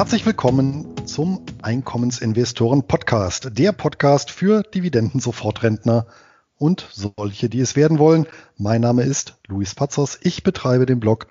Herzlich willkommen zum Einkommensinvestoren Podcast, der Podcast für Dividenden-Sofortrentner und solche, die es werden wollen. Mein Name ist Luis Pazos. Ich betreibe den Blog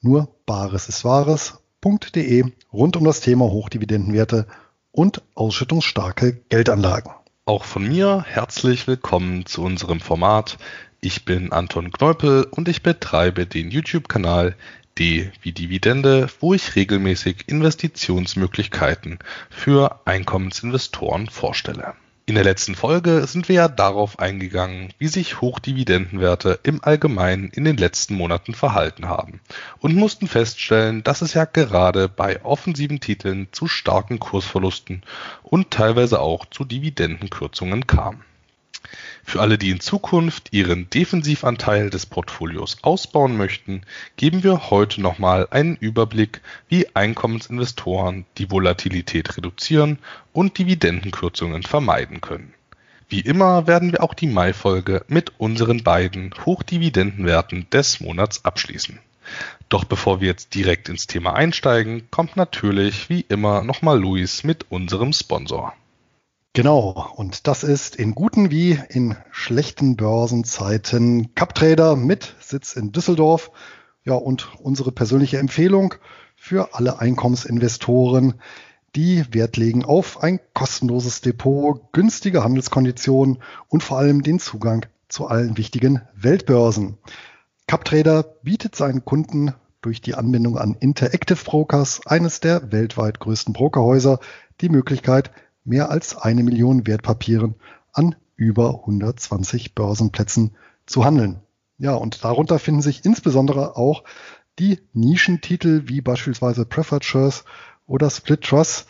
nur Bares ist Wahres.de rund um das Thema Hochdividendenwerte und ausschüttungsstarke Geldanlagen. Auch von mir herzlich willkommen zu unserem Format. Ich bin Anton Kneupel und ich betreibe den YouTube-Kanal D wie Dividende, wo ich regelmäßig Investitionsmöglichkeiten für Einkommensinvestoren vorstelle. In der letzten Folge sind wir ja darauf eingegangen, wie sich Hochdividendenwerte im Allgemeinen in den letzten Monaten verhalten haben und mussten feststellen, dass es ja gerade bei offensiven Titeln zu starken Kursverlusten und teilweise auch zu Dividendenkürzungen kam. Für alle, die in Zukunft ihren Defensivanteil des Portfolios ausbauen möchten, geben wir heute nochmal einen Überblick, wie Einkommensinvestoren die Volatilität reduzieren und Dividendenkürzungen vermeiden können. Wie immer werden wir auch die Mai-Folge mit unseren beiden Hochdividendenwerten des Monats abschließen. Doch bevor wir jetzt direkt ins Thema einsteigen, kommt natürlich wie immer nochmal Luis mit unserem Sponsor. Genau, und das ist in guten wie in schlechten Börsenzeiten CapTrader mit Sitz in Düsseldorf. Ja, und unsere persönliche Empfehlung für alle Einkommensinvestoren, die Wert legen auf ein kostenloses Depot, günstige Handelskonditionen und vor allem den Zugang zu allen wichtigen Weltbörsen. CapTrader bietet seinen Kunden durch die Anbindung an Interactive Brokers, eines der weltweit größten Brokerhäuser, die Möglichkeit, mehr als eine Million Wertpapieren an über 120 Börsenplätzen zu handeln. Ja, und darunter finden sich insbesondere auch die Nischentitel wie beispielsweise Preferred Shares oder Split Trust,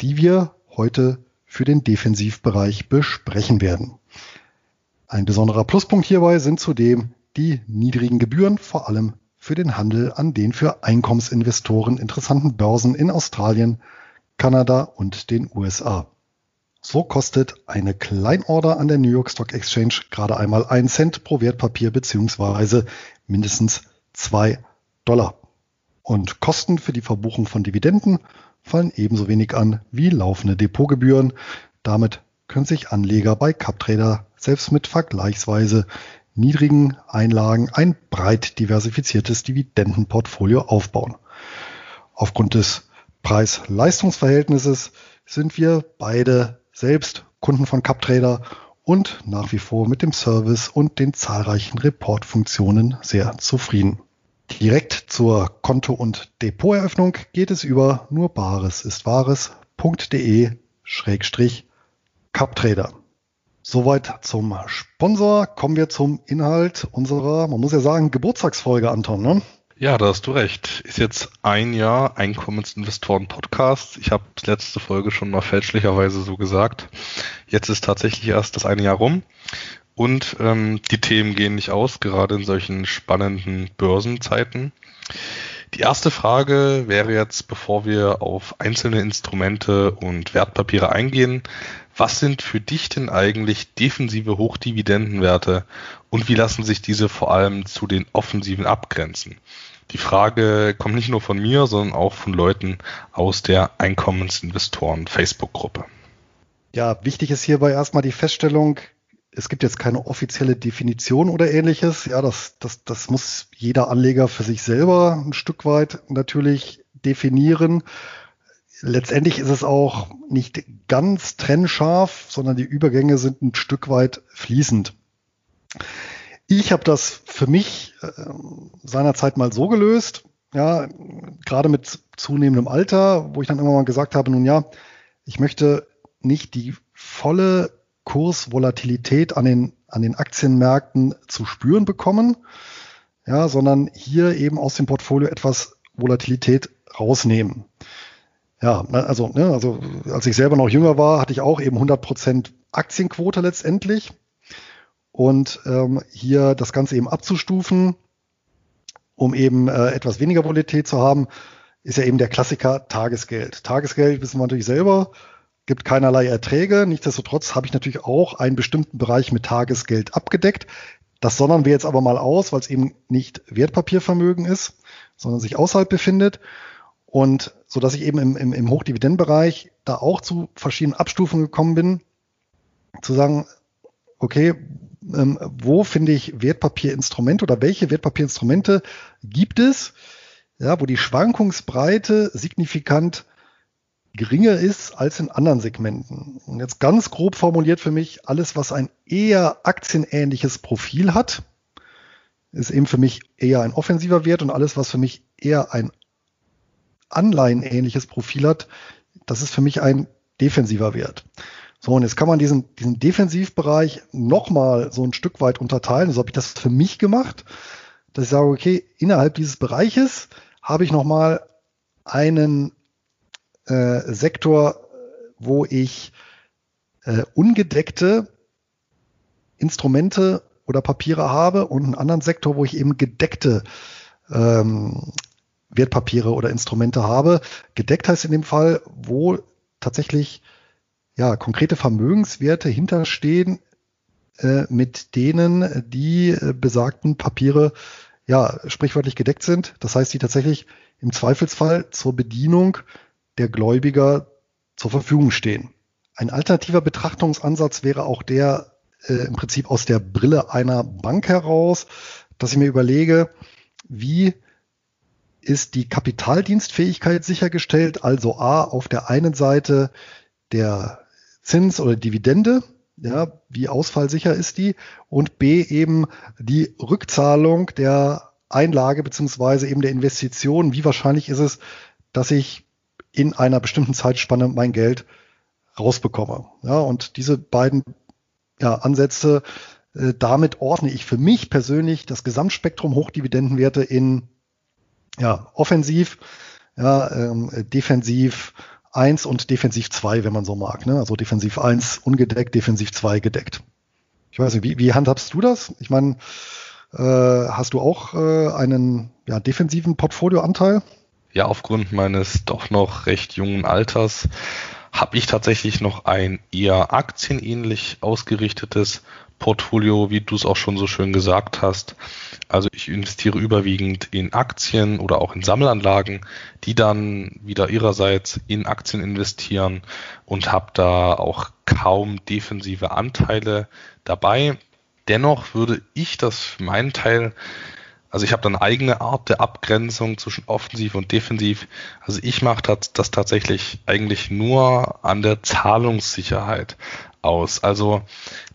die wir heute für den Defensivbereich besprechen werden. Ein besonderer Pluspunkt hierbei sind zudem die niedrigen Gebühren, vor allem für den Handel an den für Einkommensinvestoren interessanten Börsen in Australien, Kanada und den USA. So kostet eine Kleinorder an der New York Stock Exchange gerade einmal einen Cent pro Wertpapier beziehungsweise mindestens zwei Dollar. Und Kosten für die Verbuchung von Dividenden fallen ebenso wenig an wie laufende Depotgebühren. Damit können sich Anleger bei CapTrader selbst mit vergleichsweise niedrigen Einlagen ein breit diversifiziertes Dividendenportfolio aufbauen. Aufgrund des Preis-Leistungs-Verhältnisses sind wir beide selbst Kunden von CapTrader und nach wie vor mit dem Service und den zahlreichen Report-Funktionen sehr zufrieden. Direkt zur Konto- und Depoteröffnung geht es über nur bares ist wahres.de Schrägstrich CapTrader. Soweit zum Sponsor. Kommen wir zum Inhalt unserer, man muss ja sagen, Geburtstagsfolge, Anton. Ne? Ja, da hast du recht. Ist jetzt ein Jahr Einkommensinvestoren-Podcast. Ich habe letzte Folge schon mal fälschlicherweise so gesagt. Jetzt ist tatsächlich erst das eine Jahr rum. Und ähm, die Themen gehen nicht aus, gerade in solchen spannenden Börsenzeiten. Die erste Frage wäre jetzt, bevor wir auf einzelne Instrumente und Wertpapiere eingehen, was sind für dich denn eigentlich defensive Hochdividendenwerte und wie lassen sich diese vor allem zu den offensiven abgrenzen? Die Frage kommt nicht nur von mir, sondern auch von Leuten aus der Einkommensinvestoren Facebook-Gruppe. Ja, wichtig ist hierbei erstmal die Feststellung, es gibt jetzt keine offizielle Definition oder ähnliches. Ja, das, das, das muss jeder Anleger für sich selber ein Stück weit natürlich definieren. Letztendlich ist es auch nicht ganz trennscharf, sondern die Übergänge sind ein Stück weit fließend. Ich habe das für mich äh, seinerzeit mal so gelöst, ja, gerade mit zunehmendem Alter, wo ich dann immer mal gesagt habe, nun ja, ich möchte nicht die volle Kursvolatilität an den, an den Aktienmärkten zu spüren bekommen, ja, sondern hier eben aus dem Portfolio etwas Volatilität rausnehmen. Ja, also, ne, also als ich selber noch jünger war, hatte ich auch eben 100% Aktienquote letztendlich. Und ähm, hier das Ganze eben abzustufen, um eben äh, etwas weniger Volatilität zu haben, ist ja eben der Klassiker Tagesgeld. Tagesgeld wissen wir natürlich selber, gibt keinerlei Erträge. Nichtsdestotrotz habe ich natürlich auch einen bestimmten Bereich mit Tagesgeld abgedeckt. Das sondern wir jetzt aber mal aus, weil es eben nicht Wertpapiervermögen ist, sondern sich außerhalb befindet. Und so dass ich eben im, im, im Hochdividendenbereich da auch zu verschiedenen Abstufungen gekommen bin, zu sagen, okay, ähm, wo finde ich Wertpapierinstrumente oder welche Wertpapierinstrumente gibt es, ja, wo die Schwankungsbreite signifikant geringer ist als in anderen Segmenten. Und jetzt ganz grob formuliert für mich, alles, was ein eher aktienähnliches Profil hat, ist eben für mich eher ein offensiver Wert und alles, was für mich eher ein Anleihenähnliches Profil hat, das ist für mich ein defensiver Wert. So, und jetzt kann man diesen, diesen Defensivbereich nochmal so ein Stück weit unterteilen. So habe ich das für mich gemacht, dass ich sage, okay, innerhalb dieses Bereiches habe ich nochmal einen äh, Sektor, wo ich äh, ungedeckte Instrumente oder Papiere habe und einen anderen Sektor, wo ich eben gedeckte ähm, Wertpapiere oder Instrumente habe. Gedeckt heißt in dem Fall, wo tatsächlich ja konkrete Vermögenswerte hinterstehen, äh, mit denen die äh, besagten Papiere ja sprichwörtlich gedeckt sind. Das heißt, die tatsächlich im Zweifelsfall zur Bedienung der Gläubiger zur Verfügung stehen. Ein alternativer Betrachtungsansatz wäre auch der äh, im Prinzip aus der Brille einer Bank heraus, dass ich mir überlege, wie ist die Kapitaldienstfähigkeit sichergestellt, also A auf der einen Seite der Zins oder Dividende, ja, wie ausfallsicher ist die und B eben die Rückzahlung der Einlage beziehungsweise eben der Investition, wie wahrscheinlich ist es, dass ich in einer bestimmten Zeitspanne mein Geld rausbekomme. Ja, und diese beiden ja, Ansätze, äh, damit ordne ich für mich persönlich das Gesamtspektrum Hochdividendenwerte in ja, offensiv, ja, ähm, defensiv 1 und defensiv 2, wenn man so mag. Ne? Also defensiv 1 ungedeckt, defensiv 2 gedeckt. Ich weiß nicht, wie, wie handhabst du das? Ich meine, äh, hast du auch äh, einen ja, defensiven Portfolioanteil? Ja, aufgrund meines doch noch recht jungen Alters habe ich tatsächlich noch ein eher aktienähnlich ausgerichtetes Portfolio, wie du es auch schon so schön gesagt hast. Also ich investiere überwiegend in Aktien oder auch in Sammelanlagen, die dann wieder ihrerseits in Aktien investieren und habe da auch kaum defensive Anteile dabei. Dennoch würde ich das für meinen Teil also ich habe dann eigene Art der Abgrenzung zwischen offensiv und defensiv. Also ich mache das, das tatsächlich eigentlich nur an der Zahlungssicherheit aus. Also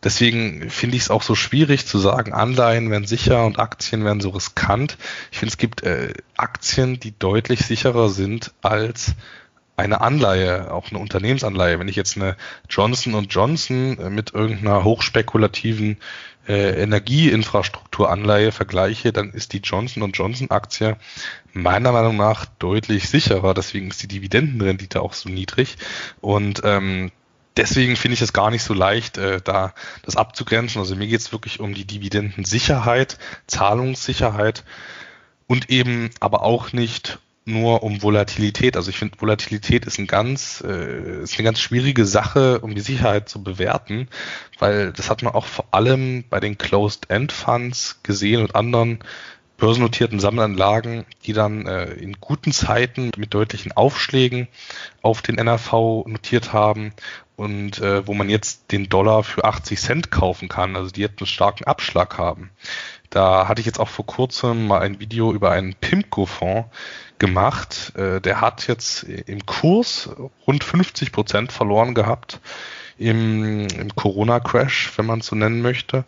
deswegen finde ich es auch so schwierig zu sagen, Anleihen werden sicher und Aktien werden so riskant. Ich finde, es gibt äh, Aktien, die deutlich sicherer sind als eine Anleihe, auch eine Unternehmensanleihe. Wenn ich jetzt eine Johnson Johnson äh, mit irgendeiner hochspekulativen äh, Energieinfrastrukturanleihe vergleiche, dann ist die Johnson Johnson Aktie meiner Meinung nach deutlich sicherer. Deswegen ist die Dividendenrendite auch so niedrig. Und ähm, deswegen finde ich es gar nicht so leicht, äh, da das abzugrenzen. Also mir geht es wirklich um die Dividendensicherheit, Zahlungssicherheit und eben aber auch nicht nur um Volatilität. Also ich finde, Volatilität ist ein ganz, äh, ist eine ganz schwierige Sache, um die Sicherheit zu bewerten, weil das hat man auch vor allem bei den Closed-End-Funds gesehen und anderen börsennotierten Sammelanlagen, die dann äh, in guten Zeiten mit deutlichen Aufschlägen auf den NRV notiert haben und äh, wo man jetzt den Dollar für 80 Cent kaufen kann, also die jetzt einen starken Abschlag haben. Da hatte ich jetzt auch vor kurzem mal ein Video über einen PIMCO-Fonds gemacht. Äh, der hat jetzt im Kurs rund 50 Prozent verloren gehabt im, im Corona-Crash, wenn man es so nennen möchte.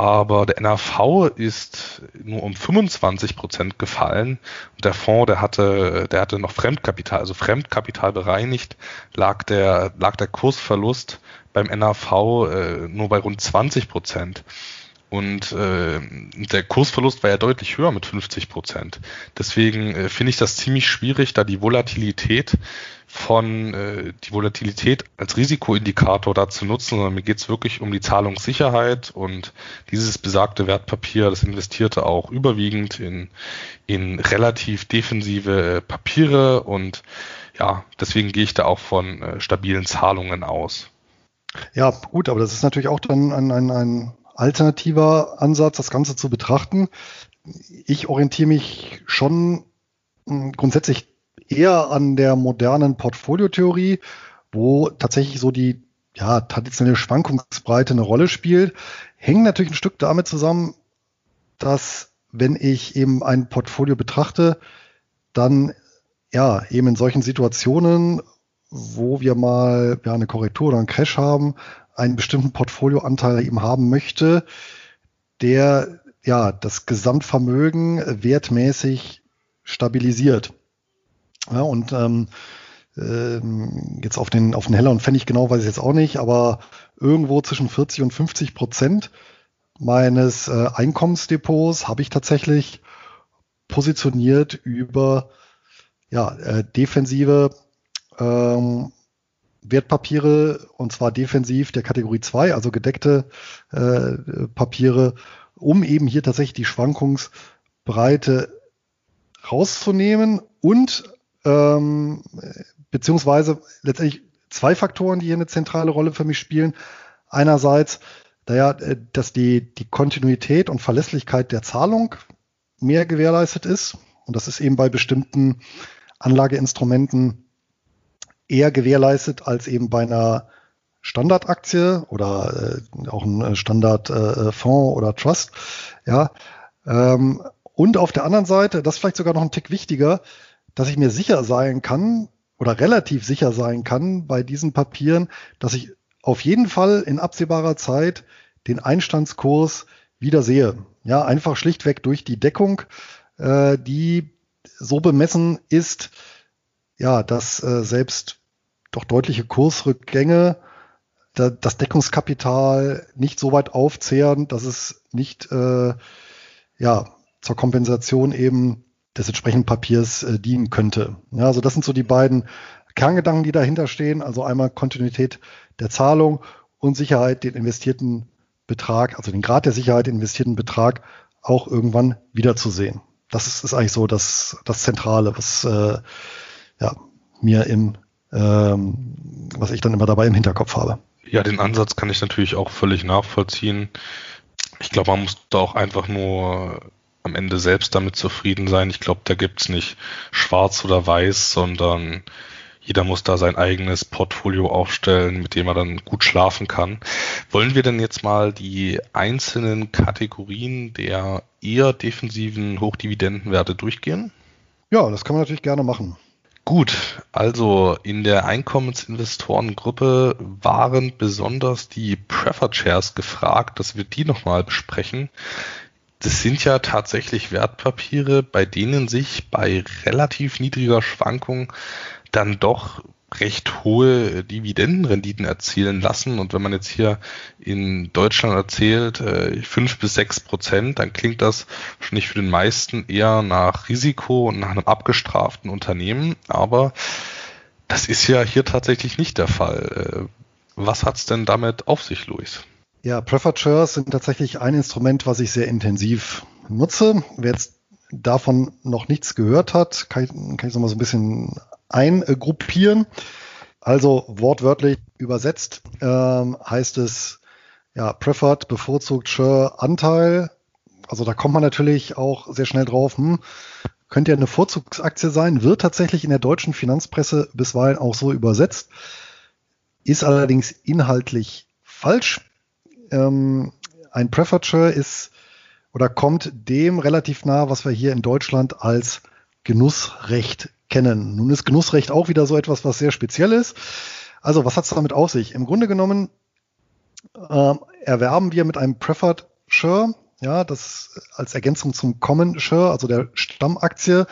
Aber der NAV ist nur um 25 Prozent gefallen. Und der Fonds, der hatte, der hatte noch Fremdkapital, also Fremdkapital bereinigt, lag der, lag der Kursverlust beim NAV äh, nur bei rund 20 Prozent. Und äh, der Kursverlust war ja deutlich höher mit 50 Prozent. Deswegen äh, finde ich das ziemlich schwierig, da die Volatilität von äh, die Volatilität als Risikoindikator da zu nutzen, sondern mir geht es wirklich um die Zahlungssicherheit und dieses besagte Wertpapier, das investierte auch überwiegend in, in relativ defensive äh, Papiere und ja, deswegen gehe ich da auch von äh, stabilen Zahlungen aus. Ja, gut, aber das ist natürlich auch dann ein, ein, ein alternativer Ansatz, das Ganze zu betrachten. Ich orientiere mich schon hm, grundsätzlich eher an der modernen Portfoliotheorie, wo tatsächlich so die ja, traditionelle Schwankungsbreite eine Rolle spielt, hängt natürlich ein Stück damit zusammen, dass wenn ich eben ein Portfolio betrachte, dann ja eben in solchen Situationen, wo wir mal ja, eine Korrektur oder einen Crash haben, einen bestimmten Portfolioanteil eben haben möchte, der ja das Gesamtvermögen wertmäßig stabilisiert. Ja, und ähm, ähm, jetzt auf den, auf den Heller und Pfennig genau weiß ich jetzt auch nicht, aber irgendwo zwischen 40 und 50 Prozent meines äh, Einkommensdepots habe ich tatsächlich positioniert über ja, äh, defensive ähm, Wertpapiere und zwar defensiv der Kategorie 2, also gedeckte äh, Papiere, um eben hier tatsächlich die Schwankungsbreite rauszunehmen und ähm, beziehungsweise letztendlich zwei Faktoren, die hier eine zentrale Rolle für mich spielen. Einerseits, naja, äh, dass die, die Kontinuität und Verlässlichkeit der Zahlung mehr gewährleistet ist. Und das ist eben bei bestimmten Anlageinstrumenten eher gewährleistet als eben bei einer Standardaktie oder äh, auch ein Standardfonds äh, oder Trust. Ja, ähm, und auf der anderen Seite, das ist vielleicht sogar noch ein Tick wichtiger, dass ich mir sicher sein kann oder relativ sicher sein kann bei diesen Papieren, dass ich auf jeden Fall in absehbarer Zeit den Einstandskurs wieder sehe. Ja, einfach schlichtweg durch die Deckung, äh, die so bemessen ist, ja, dass äh, selbst doch deutliche Kursrückgänge da, das Deckungskapital nicht so weit aufzehren, dass es nicht äh, ja, zur Kompensation eben des entsprechenden Papiers äh, dienen könnte. Ja, also das sind so die beiden Kerngedanken, die dahinter stehen. Also einmal Kontinuität der Zahlung und Sicherheit, den investierten Betrag, also den Grad der Sicherheit, den investierten Betrag auch irgendwann wiederzusehen. Das ist, ist eigentlich so das, das Zentrale, was äh, ja, mir im, ähm, was ich dann immer dabei im Hinterkopf habe. Ja, den Ansatz kann ich natürlich auch völlig nachvollziehen. Ich glaube, man muss da auch einfach nur am Ende selbst damit zufrieden sein. Ich glaube, da gibt's nicht schwarz oder weiß, sondern jeder muss da sein eigenes Portfolio aufstellen, mit dem er dann gut schlafen kann. Wollen wir denn jetzt mal die einzelnen Kategorien der eher defensiven Hochdividendenwerte durchgehen? Ja, das kann man natürlich gerne machen. Gut, also in der Einkommensinvestorengruppe waren besonders die Preferred Shares gefragt, dass wir die nochmal besprechen. Das sind ja tatsächlich Wertpapiere, bei denen sich bei relativ niedriger Schwankung dann doch recht hohe Dividendenrenditen erzielen lassen. Und wenn man jetzt hier in Deutschland erzählt, äh, fünf bis sechs Prozent, dann klingt das wahrscheinlich für den meisten eher nach Risiko und nach einem abgestraften Unternehmen. Aber das ist ja hier tatsächlich nicht der Fall. Äh, was hat's denn damit auf sich, Luis? Ja, Preferred Shares sind tatsächlich ein Instrument, was ich sehr intensiv nutze. Wer jetzt davon noch nichts gehört hat, kann ich, kann ich noch mal so ein bisschen eingruppieren. Also wortwörtlich übersetzt ähm, heißt es ja Preferred bevorzugt Share Anteil. Also da kommt man natürlich auch sehr schnell drauf. Hm, könnte ja eine Vorzugsaktie sein, wird tatsächlich in der deutschen Finanzpresse bisweilen auch so übersetzt, ist allerdings inhaltlich falsch ähm, ein Preferature ist oder kommt dem relativ nah, was wir hier in Deutschland als Genussrecht kennen. Nun ist Genussrecht auch wieder so etwas, was sehr speziell ist. Also, was hat es damit auf sich? Im Grunde genommen äh, erwerben wir mit einem Preferred Share, ja, das als Ergänzung zum Common Share, also der Stammaktie,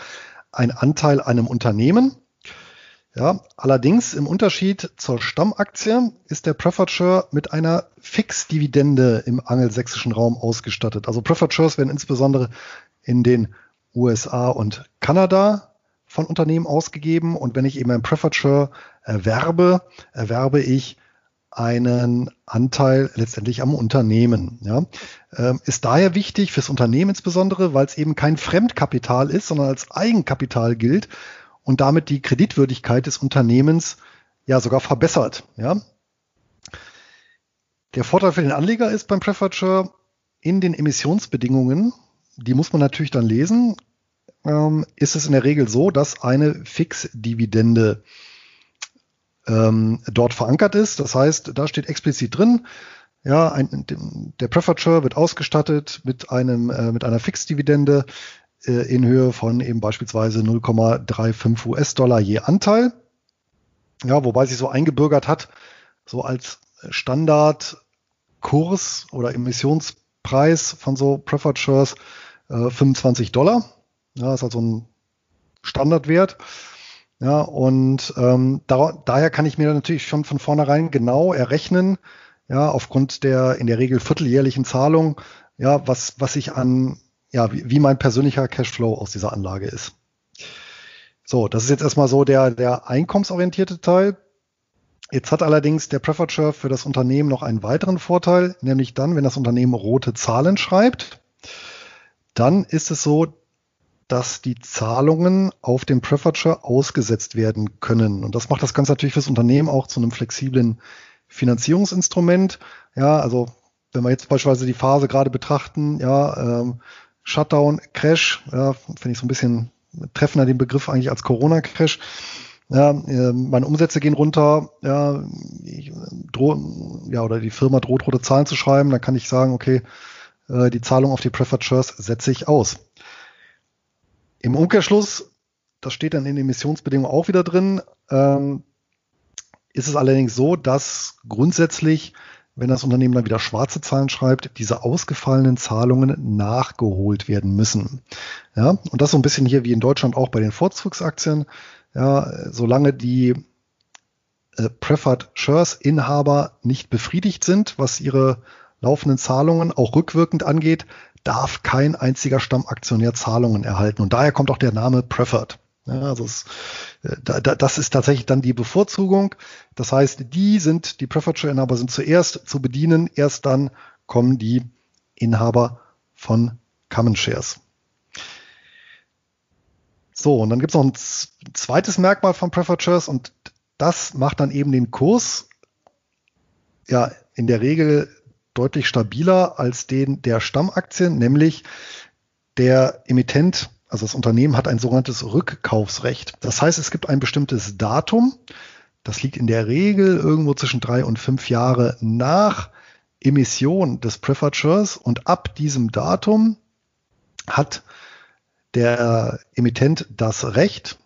ein Anteil einem Unternehmen. Ja, allerdings im Unterschied zur Stammaktie ist der Preferred Share mit einer Fixdividende im angelsächsischen Raum ausgestattet. Also Preferred Shares werden insbesondere in den USA und Kanada von Unternehmen ausgegeben und wenn ich eben ein Preferred erwerbe, erwerbe ich einen Anteil letztendlich am Unternehmen. Ja. Ähm, ist daher wichtig fürs Unternehmen insbesondere, weil es eben kein Fremdkapital ist, sondern als Eigenkapital gilt und damit die Kreditwürdigkeit des Unternehmens ja sogar verbessert. Ja. Der Vorteil für den Anleger ist beim Preferred Share in den Emissionsbedingungen, die muss man natürlich dann lesen, ähm, ist es in der Regel so, dass eine Fixdividende ähm, dort verankert ist. Das heißt, da steht explizit drin, ja, ein, der Share wird ausgestattet mit einem äh, mit einer Fixdividende äh, in Höhe von eben beispielsweise 0,35 US-Dollar je Anteil. Ja, wobei sich so eingebürgert hat, so als Standardkurs oder Emissionspreis von so Preferred Shares äh, 25 Dollar. Ja, ist also ein Standardwert. Ja, und ähm, da, daher kann ich mir natürlich schon von vornherein genau errechnen, ja, aufgrund der in der Regel vierteljährlichen Zahlung, ja, was, was ich an, ja, wie, wie mein persönlicher Cashflow aus dieser Anlage ist. So, das ist jetzt erstmal so der, der einkommensorientierte Teil. Jetzt hat allerdings der Preferred Share für das Unternehmen noch einen weiteren Vorteil, nämlich dann, wenn das Unternehmen rote Zahlen schreibt, dann ist es so, dass die Zahlungen auf dem Share ausgesetzt werden können. Und das macht das Ganze natürlich fürs Unternehmen auch zu einem flexiblen Finanzierungsinstrument. Ja, also wenn wir jetzt beispielsweise die Phase gerade betrachten, ja, ähm, Shutdown, Crash, ja, finde ich so ein bisschen treffender den Begriff eigentlich als Corona-Crash. Ja, äh, meine Umsätze gehen runter, ja, ich droh, ja, oder die Firma droht rote Zahlen zu schreiben, dann kann ich sagen, okay, äh, die Zahlung auf die Preferred setze ich aus. Im Umkehrschluss, das steht dann in den Emissionsbedingungen auch wieder drin, ähm, ist es allerdings so, dass grundsätzlich, wenn das Unternehmen dann wieder schwarze Zahlen schreibt, diese ausgefallenen Zahlungen nachgeholt werden müssen. Ja, und das so ein bisschen hier wie in Deutschland auch bei den Vorzugsaktien. Ja, solange die äh, Preferred Shares Inhaber nicht befriedigt sind, was ihre laufenden Zahlungen auch rückwirkend angeht, darf kein einziger Stammaktionär Zahlungen erhalten. Und daher kommt auch der Name Preferred. Ja, also es, äh, da, das ist tatsächlich dann die Bevorzugung. Das heißt, die sind, die Preferred Share Inhaber sind zuerst zu bedienen, erst dann kommen die Inhaber von Common Shares. So, und dann gibt es noch ein zweites Merkmal von Preferred Shares und das macht dann eben den Kurs ja in der Regel deutlich stabiler als den der Stammaktien, nämlich der Emittent, also das Unternehmen hat ein sogenanntes Rückkaufsrecht. Das heißt, es gibt ein bestimmtes Datum, das liegt in der Regel irgendwo zwischen drei und fünf Jahre nach Emission des Preferred und ab diesem Datum hat der Emittent das Recht,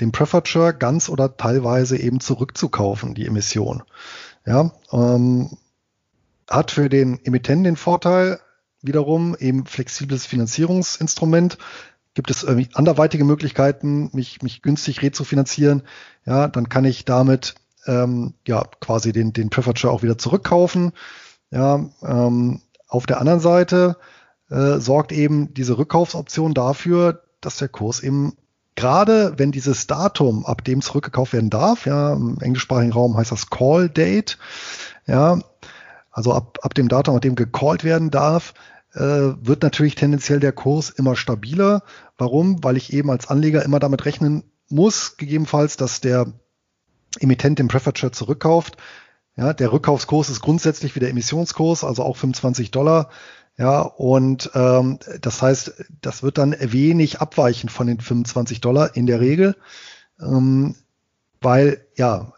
den Preferred ganz oder teilweise eben zurückzukaufen, die Emission. Ja, ähm, hat für den Emittenten den Vorteil, wiederum eben flexibles Finanzierungsinstrument. Gibt es irgendwie anderweitige Möglichkeiten, mich, mich günstig rezufinanzieren, ja, dann kann ich damit ähm, ja quasi den, den Preferred auch wieder zurückkaufen. Ja, ähm, auf der anderen Seite äh, sorgt eben diese Rückkaufsoption dafür, dass der Kurs eben gerade wenn dieses Datum, ab dem zurückgekauft werden darf, ja, im englischsprachigen Raum heißt das Call Date, ja, also ab, ab dem Datum, ab dem gecallt werden darf, äh, wird natürlich tendenziell der Kurs immer stabiler. Warum? Weil ich eben als Anleger immer damit rechnen muss, gegebenenfalls, dass der Emittent den Preferred zurückkauft. Ja, der Rückkaufskurs ist grundsätzlich wie der Emissionskurs, also auch 25 Dollar. Ja, und ähm, das heißt, das wird dann wenig abweichen von den 25 Dollar in der Regel, ähm, weil ja,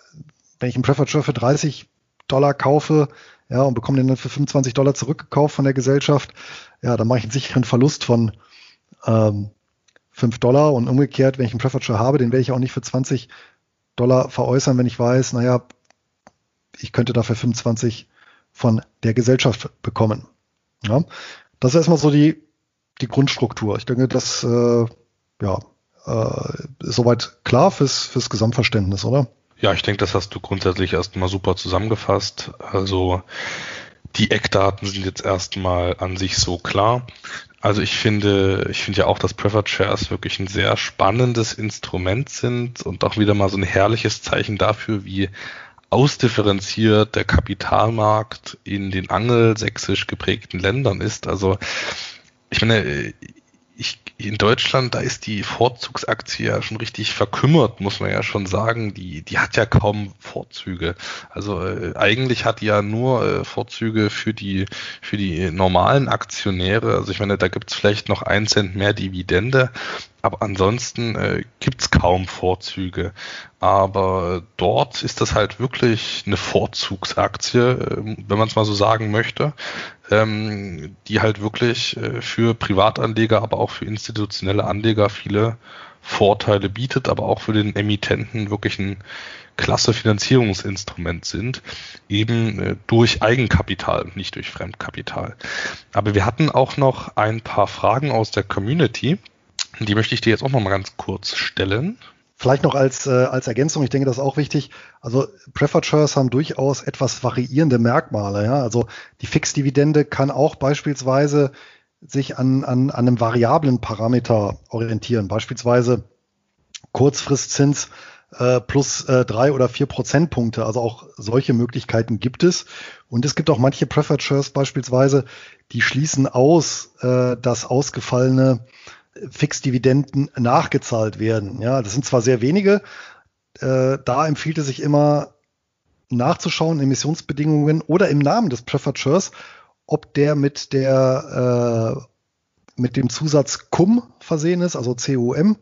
wenn ich einen Preferred für 30 Dollar kaufe, ja, und bekomme den dann für 25 Dollar zurückgekauft von der Gesellschaft, ja, dann mache ich einen sicheren Verlust von ähm, 5 Dollar und umgekehrt, wenn ich einen Preferred habe, den werde ich auch nicht für 20 Dollar veräußern, wenn ich weiß, naja, ich könnte dafür 25 von der Gesellschaft bekommen. Ja, das ist erstmal so die, die Grundstruktur. Ich denke, das äh, ja, äh, ist soweit klar fürs, fürs Gesamtverständnis, oder? Ja, ich denke, das hast du grundsätzlich erstmal super zusammengefasst. Also die Eckdaten sind jetzt erstmal an sich so klar. Also ich finde, ich finde ja auch, dass Preferred Shares wirklich ein sehr spannendes Instrument sind und auch wieder mal so ein herrliches Zeichen dafür, wie ausdifferenziert der Kapitalmarkt in den angelsächsisch geprägten Ländern ist. Also ich meine, ich, in Deutschland, da ist die Vorzugsaktie ja schon richtig verkümmert, muss man ja schon sagen. Die, die hat ja kaum Vorzüge. Also äh, eigentlich hat die ja nur äh, Vorzüge für die, für die normalen Aktionäre. Also ich meine, da gibt's vielleicht noch ein Cent mehr Dividende, Aber ansonsten äh, gibt's kaum Vorzüge. Aber dort ist das halt wirklich eine Vorzugsaktie, äh, wenn man es mal so sagen möchte, ähm, die halt wirklich äh, für Privatanleger, aber auch für institutionelle Anleger viele Vorteile bietet, aber auch für den Emittenten wirklich ein klasse Finanzierungsinstrument sind, eben äh, durch Eigenkapital und nicht durch Fremdkapital. Aber wir hatten auch noch ein paar Fragen aus der Community. Die möchte ich dir jetzt auch noch mal ganz kurz stellen. Vielleicht noch als, äh, als Ergänzung, ich denke, das ist auch wichtig. Also Preferred haben durchaus etwas variierende Merkmale. Ja? Also die Fixdividende kann auch beispielsweise sich an, an, an einem variablen Parameter orientieren, beispielsweise Kurzfristzins äh, plus äh, drei oder vier Prozentpunkte. Also auch solche Möglichkeiten gibt es. Und es gibt auch manche Preferred beispielsweise, die schließen aus, äh, dass ausgefallene Fixdividenden nachgezahlt werden. Ja, das sind zwar sehr wenige. Äh, da empfiehlt es sich immer nachzuschauen, Emissionsbedingungen oder im Namen des Preferred Shares, ob der mit der äh, mit dem Zusatz cum versehen ist, also CUM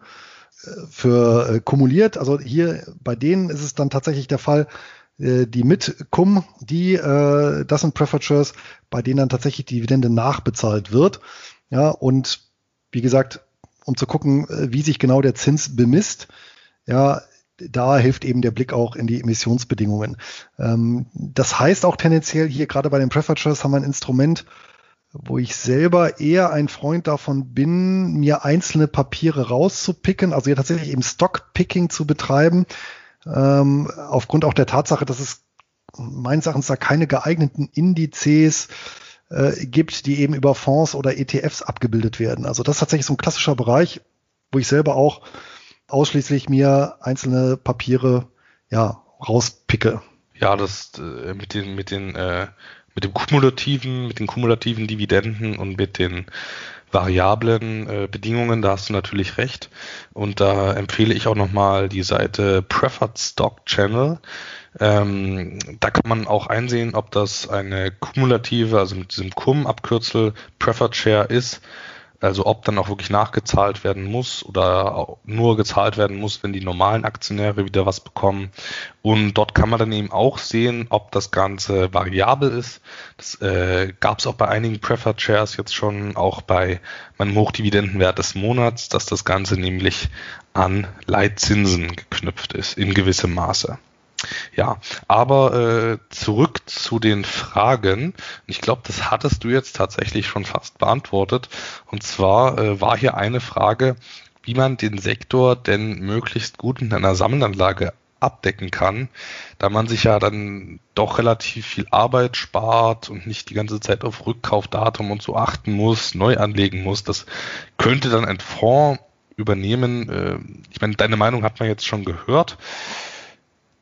äh, für äh, kumuliert. Also hier bei denen ist es dann tatsächlich der Fall, äh, die mit cum, die äh, das sind Preferred Shares, bei denen dann tatsächlich die Dividende nachbezahlt wird. Ja, und wie gesagt, um zu gucken, äh, wie sich genau der Zins bemisst, ja, da hilft eben der Blick auch in die Emissionsbedingungen. Ähm, das heißt auch tendenziell hier gerade bei den Preferred haben wir ein Instrument, wo ich selber eher ein Freund davon bin, mir einzelne Papiere rauszupicken, also hier tatsächlich eben Stockpicking zu betreiben, ähm, aufgrund auch der Tatsache, dass es meines Erachtens da keine geeigneten Indizes äh, gibt, die eben über Fonds oder ETFs abgebildet werden. Also das ist tatsächlich so ein klassischer Bereich, wo ich selber auch ausschließlich mir einzelne Papiere ja rauspicke. Ja, das äh, mit den mit den äh, mit dem kumulativen mit den kumulativen Dividenden und mit den variablen äh, Bedingungen, da hast du natürlich recht. Und da empfehle ich auch nochmal die Seite Preferred Stock Channel. Ähm, da kann man auch einsehen, ob das eine kumulative, also mit diesem Cum-Abkürzel Preferred Share ist also ob dann auch wirklich nachgezahlt werden muss oder nur gezahlt werden muss, wenn die normalen Aktionäre wieder was bekommen. Und dort kann man dann eben auch sehen, ob das Ganze variabel ist. Das äh, gab es auch bei einigen Preferred Shares jetzt schon, auch bei meinem Hochdividendenwert des Monats, dass das Ganze nämlich an Leitzinsen geknüpft ist, in gewissem Maße. Ja, aber äh, zurück zu den Fragen. Ich glaube, das hattest du jetzt tatsächlich schon fast beantwortet. Und zwar äh, war hier eine Frage, wie man den Sektor denn möglichst gut in einer Sammelanlage abdecken kann, da man sich ja dann doch relativ viel Arbeit spart und nicht die ganze Zeit auf Rückkaufdatum und so achten muss, neu anlegen muss. Das könnte dann ein Fonds übernehmen. Äh, ich meine, deine Meinung hat man jetzt schon gehört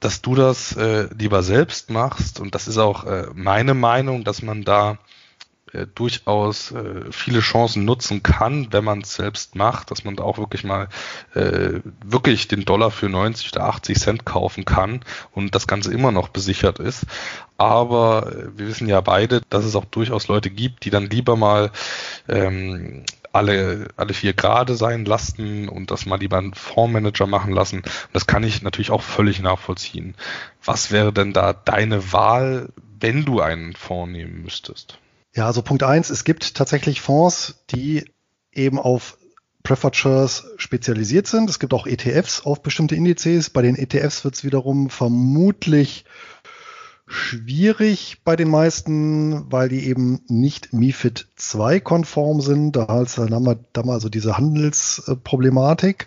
dass du das äh, lieber selbst machst. Und das ist auch äh, meine Meinung, dass man da äh, durchaus äh, viele Chancen nutzen kann, wenn man es selbst macht, dass man da auch wirklich mal äh, wirklich den Dollar für 90 oder 80 Cent kaufen kann und das Ganze immer noch besichert ist. Aber äh, wir wissen ja beide, dass es auch durchaus Leute gibt, die dann lieber mal ähm, alle, alle vier Grade sein lassen und das mal lieber einen Fondsmanager machen lassen. Das kann ich natürlich auch völlig nachvollziehen. Was wäre denn da deine Wahl, wenn du einen Fonds nehmen müsstest? Ja, also Punkt eins, es gibt tatsächlich Fonds, die eben auf Preferred Shares spezialisiert sind. Es gibt auch ETFs auf bestimmte Indizes. Bei den ETFs wird es wiederum vermutlich schwierig bei den meisten, weil die eben nicht MIFID 2 konform sind. Da, haben wir da mal so diese Handelsproblematik.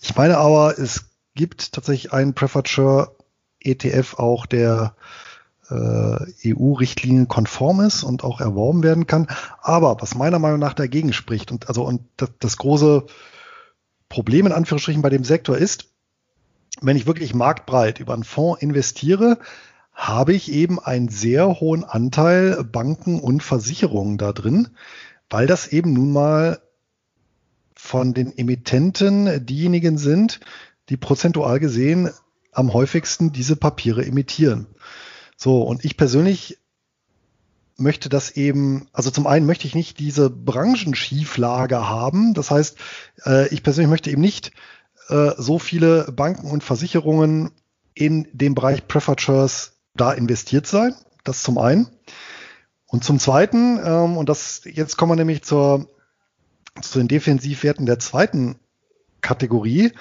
Ich meine aber, es gibt tatsächlich einen Preferred ETF auch, der äh, EU-Richtlinien konform ist und auch erworben werden kann. Aber was meiner Meinung nach dagegen spricht und also und das, das große Problem in Anführungsstrichen bei dem Sektor ist, wenn ich wirklich marktbreit über einen Fonds investiere, habe ich eben einen sehr hohen Anteil Banken und Versicherungen da drin, weil das eben nun mal von den Emittenten diejenigen sind, die prozentual gesehen am häufigsten diese Papiere emittieren. So, und ich persönlich möchte das eben, also zum einen möchte ich nicht diese Branchenschieflage haben. Das heißt, äh, ich persönlich möchte eben nicht äh, so viele Banken und Versicherungen in dem Bereich Shares da investiert sein. Das zum einen. Und zum zweiten, ähm, und das jetzt kommen wir nämlich zur, zu den Defensivwerten der zweiten Kategorie,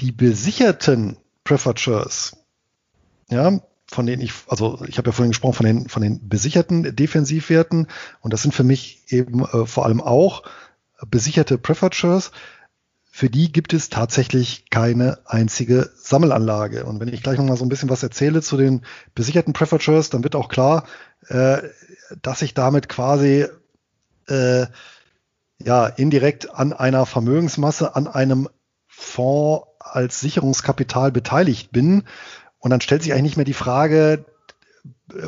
die besicherten Shares, ja, von denen ich, also ich habe ja vorhin gesprochen von den, von den besicherten Defensivwerten und das sind für mich eben äh, vor allem auch besicherte Shares. Für die gibt es tatsächlich keine einzige Sammelanlage. Und wenn ich gleich nochmal so ein bisschen was erzähle zu den besicherten Shares, dann wird auch klar, äh, dass ich damit quasi äh, ja indirekt an einer Vermögensmasse, an einem Fonds als Sicherungskapital beteiligt bin. Und dann stellt sich eigentlich nicht mehr die Frage,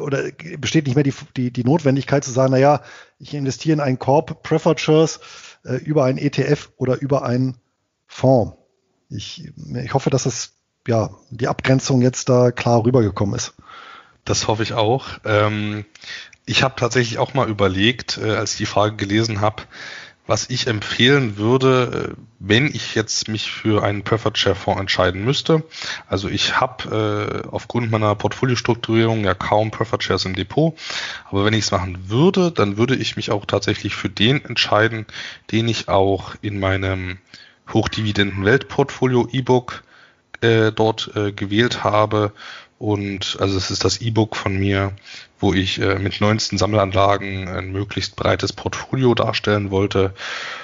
oder besteht nicht mehr die, die, die Notwendigkeit zu sagen, naja, ich investiere in einen Corp Preferred äh, über einen ETF oder über einen Fonds. Ich, ich hoffe, dass es ja die Abgrenzung jetzt da klar rübergekommen ist. Das hoffe ich auch. Ähm, ich habe tatsächlich auch mal überlegt, äh, als ich die Frage gelesen habe, was ich empfehlen würde, äh, wenn ich jetzt mich für einen Preferred Share Fonds entscheiden müsste. Also ich habe äh, aufgrund meiner Portfoliostrukturierung ja kaum Preferred Shares im Depot, aber wenn ich es machen würde, dann würde ich mich auch tatsächlich für den entscheiden, den ich auch in meinem Hochdividenden Weltportfolio E-Book äh, dort äh, gewählt habe und also es ist das E-Book von mir, wo ich äh, mit 19 Sammelanlagen ein möglichst breites Portfolio darstellen wollte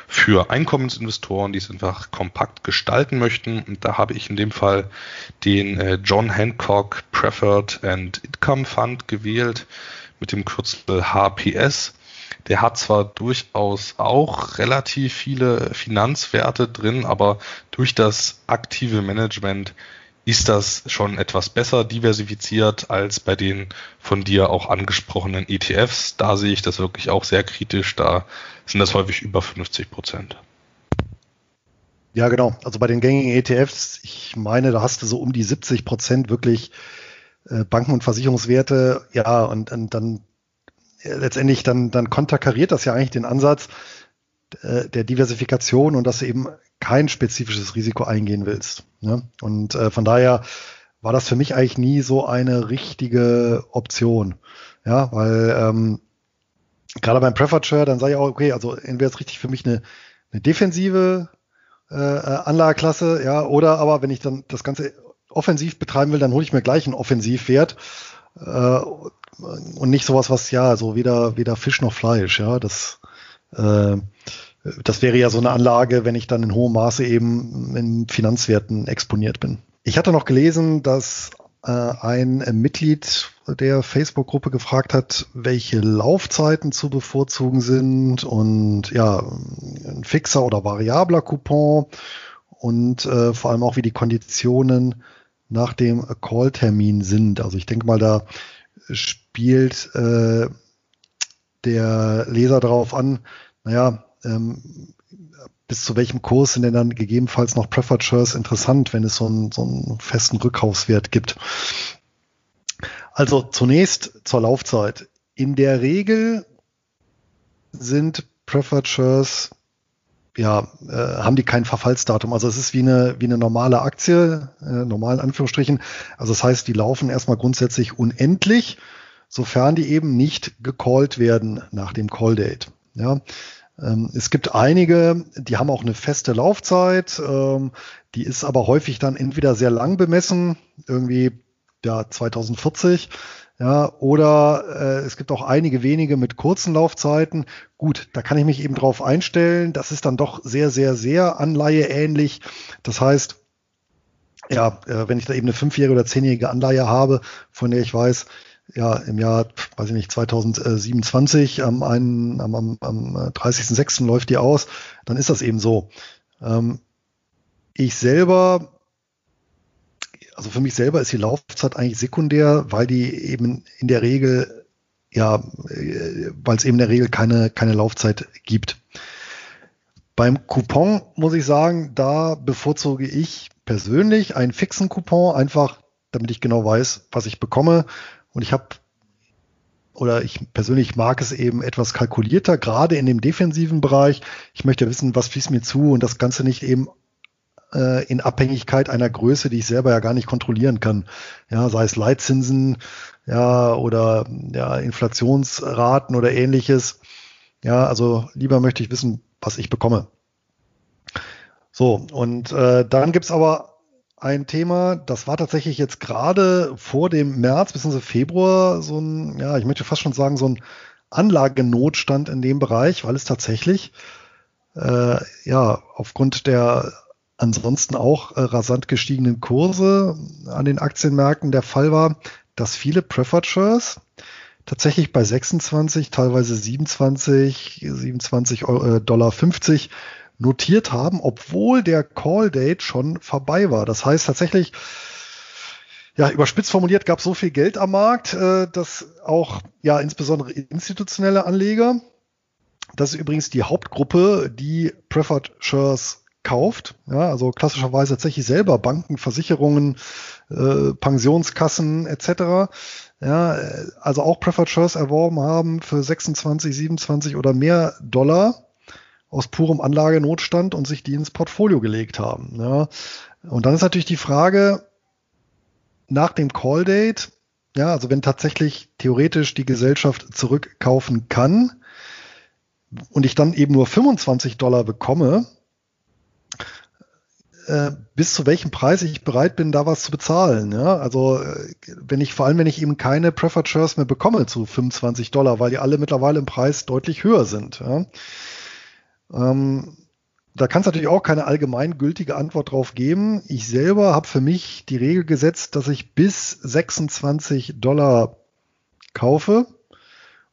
für Einkommensinvestoren, die es einfach kompakt gestalten möchten. Und da habe ich in dem Fall den äh, John Hancock Preferred and Income Fund gewählt mit dem Kürzel HPS. Der hat zwar durchaus auch relativ viele Finanzwerte drin, aber durch das aktive Management ist das schon etwas besser diversifiziert als bei den von dir auch angesprochenen ETFs. Da sehe ich das wirklich auch sehr kritisch. Da sind das häufig über 50 Prozent. Ja, genau. Also bei den gängigen ETFs, ich meine, da hast du so um die 70 Prozent wirklich äh, Banken- und Versicherungswerte. Ja, und, und dann letztendlich dann, dann konterkariert das ja eigentlich den Ansatz äh, der Diversifikation und dass du eben kein spezifisches Risiko eingehen willst. Ne? Und äh, von daher war das für mich eigentlich nie so eine richtige Option. Ja, weil ähm, gerade beim Preferred Share, dann sage ich auch, okay, also entweder ist richtig für mich eine, eine defensive äh, äh, Anlageklasse, ja, oder aber wenn ich dann das Ganze offensiv betreiben will, dann hole ich mir gleich einen Offensivwert äh, und nicht sowas, was ja, so weder, weder Fisch noch Fleisch, ja, das äh, das wäre ja so eine Anlage, wenn ich dann in hohem Maße eben in Finanzwerten exponiert bin. Ich hatte noch gelesen, dass äh, ein Mitglied der Facebook-Gruppe gefragt hat, welche Laufzeiten zu bevorzugen sind und ja, ein fixer oder variabler Coupon und äh, vor allem auch wie die Konditionen nach dem Call-Termin sind. Also ich denke mal, da spielt äh, der Leser darauf an, naja, ähm, bis zu welchem Kurs sind denn dann gegebenenfalls noch Preferred Shares interessant, wenn es so einen, so einen festen Rückkaufswert gibt? Also zunächst zur Laufzeit. In der Regel sind Preferred Shares ja, äh, haben die kein Verfallsdatum. Also es ist wie eine, wie eine normale Aktie, äh, normalen Anführungsstrichen. Also das heißt, die laufen erstmal grundsätzlich unendlich, sofern die eben nicht gecallt werden nach dem Call Date. Ja, ähm, es gibt einige, die haben auch eine feste Laufzeit, ähm, die ist aber häufig dann entweder sehr lang bemessen, irgendwie ja 2040, ja, oder äh, es gibt auch einige wenige mit kurzen Laufzeiten. Gut, da kann ich mich eben drauf einstellen. Das ist dann doch sehr, sehr, sehr Anleihe ähnlich. Das heißt, ja, äh, wenn ich da eben eine fünfjährige oder zehnjährige Anleihe habe, von der ich weiß, ja im Jahr, weiß ich nicht, 2027, am, am, am, am 30.06. läuft die aus, dann ist das eben so. Ähm, ich selber, also für mich selber ist die Laufzeit eigentlich sekundär, weil die eben in der Regel, ja, äh, weil es eben in der Regel keine, keine Laufzeit gibt. Beim Coupon muss ich sagen, da bevorzuge ich persönlich einen fixen Coupon, einfach damit ich genau weiß, was ich bekomme und ich habe oder ich persönlich mag es eben etwas kalkulierter, gerade in dem defensiven Bereich. Ich möchte wissen, was fließt mir zu und das Ganze nicht eben äh, in Abhängigkeit einer Größe, die ich selber ja gar nicht kontrollieren kann. Ja, sei es Leitzinsen, ja, oder ja, Inflationsraten oder ähnliches. Ja, also lieber möchte ich wissen, was ich bekomme. So, und äh, dann gibt's aber ein Thema, das war tatsächlich jetzt gerade vor dem März bis Februar so ein, ja, ich möchte fast schon sagen, so ein Anlagenotstand in dem Bereich, weil es tatsächlich äh, ja aufgrund der ansonsten auch äh, rasant gestiegenen Kurse an den Aktienmärkten der Fall war, dass viele Preferred Shares tatsächlich bei 26, teilweise 27, 27 Euro, äh, Dollar 50 notiert haben, obwohl der Call Date schon vorbei war. Das heißt tatsächlich, ja, überspitzt formuliert gab es so viel Geld am Markt, äh, dass auch ja insbesondere institutionelle Anleger, das ist übrigens die Hauptgruppe, die Preferred Shares kauft, ja, also klassischerweise tatsächlich selber Banken, Versicherungen, äh, Pensionskassen etc. Ja, also auch Preferred Shares erworben haben für 26, 27 oder mehr Dollar aus purem Anlagenotstand und sich die ins Portfolio gelegt haben. Ja. Und dann ist natürlich die Frage nach dem Call Date, ja, also wenn tatsächlich theoretisch die Gesellschaft zurückkaufen kann und ich dann eben nur 25 Dollar bekomme, äh, bis zu welchem Preis ich bereit bin, da was zu bezahlen. Ja? Also äh, wenn ich vor allem, wenn ich eben keine Preferred Shares mehr bekomme zu 25 Dollar, weil die alle mittlerweile im Preis deutlich höher sind. Ja? Ähm, da kann es natürlich auch keine allgemeingültige Antwort drauf geben. Ich selber habe für mich die Regel gesetzt, dass ich bis 26 Dollar kaufe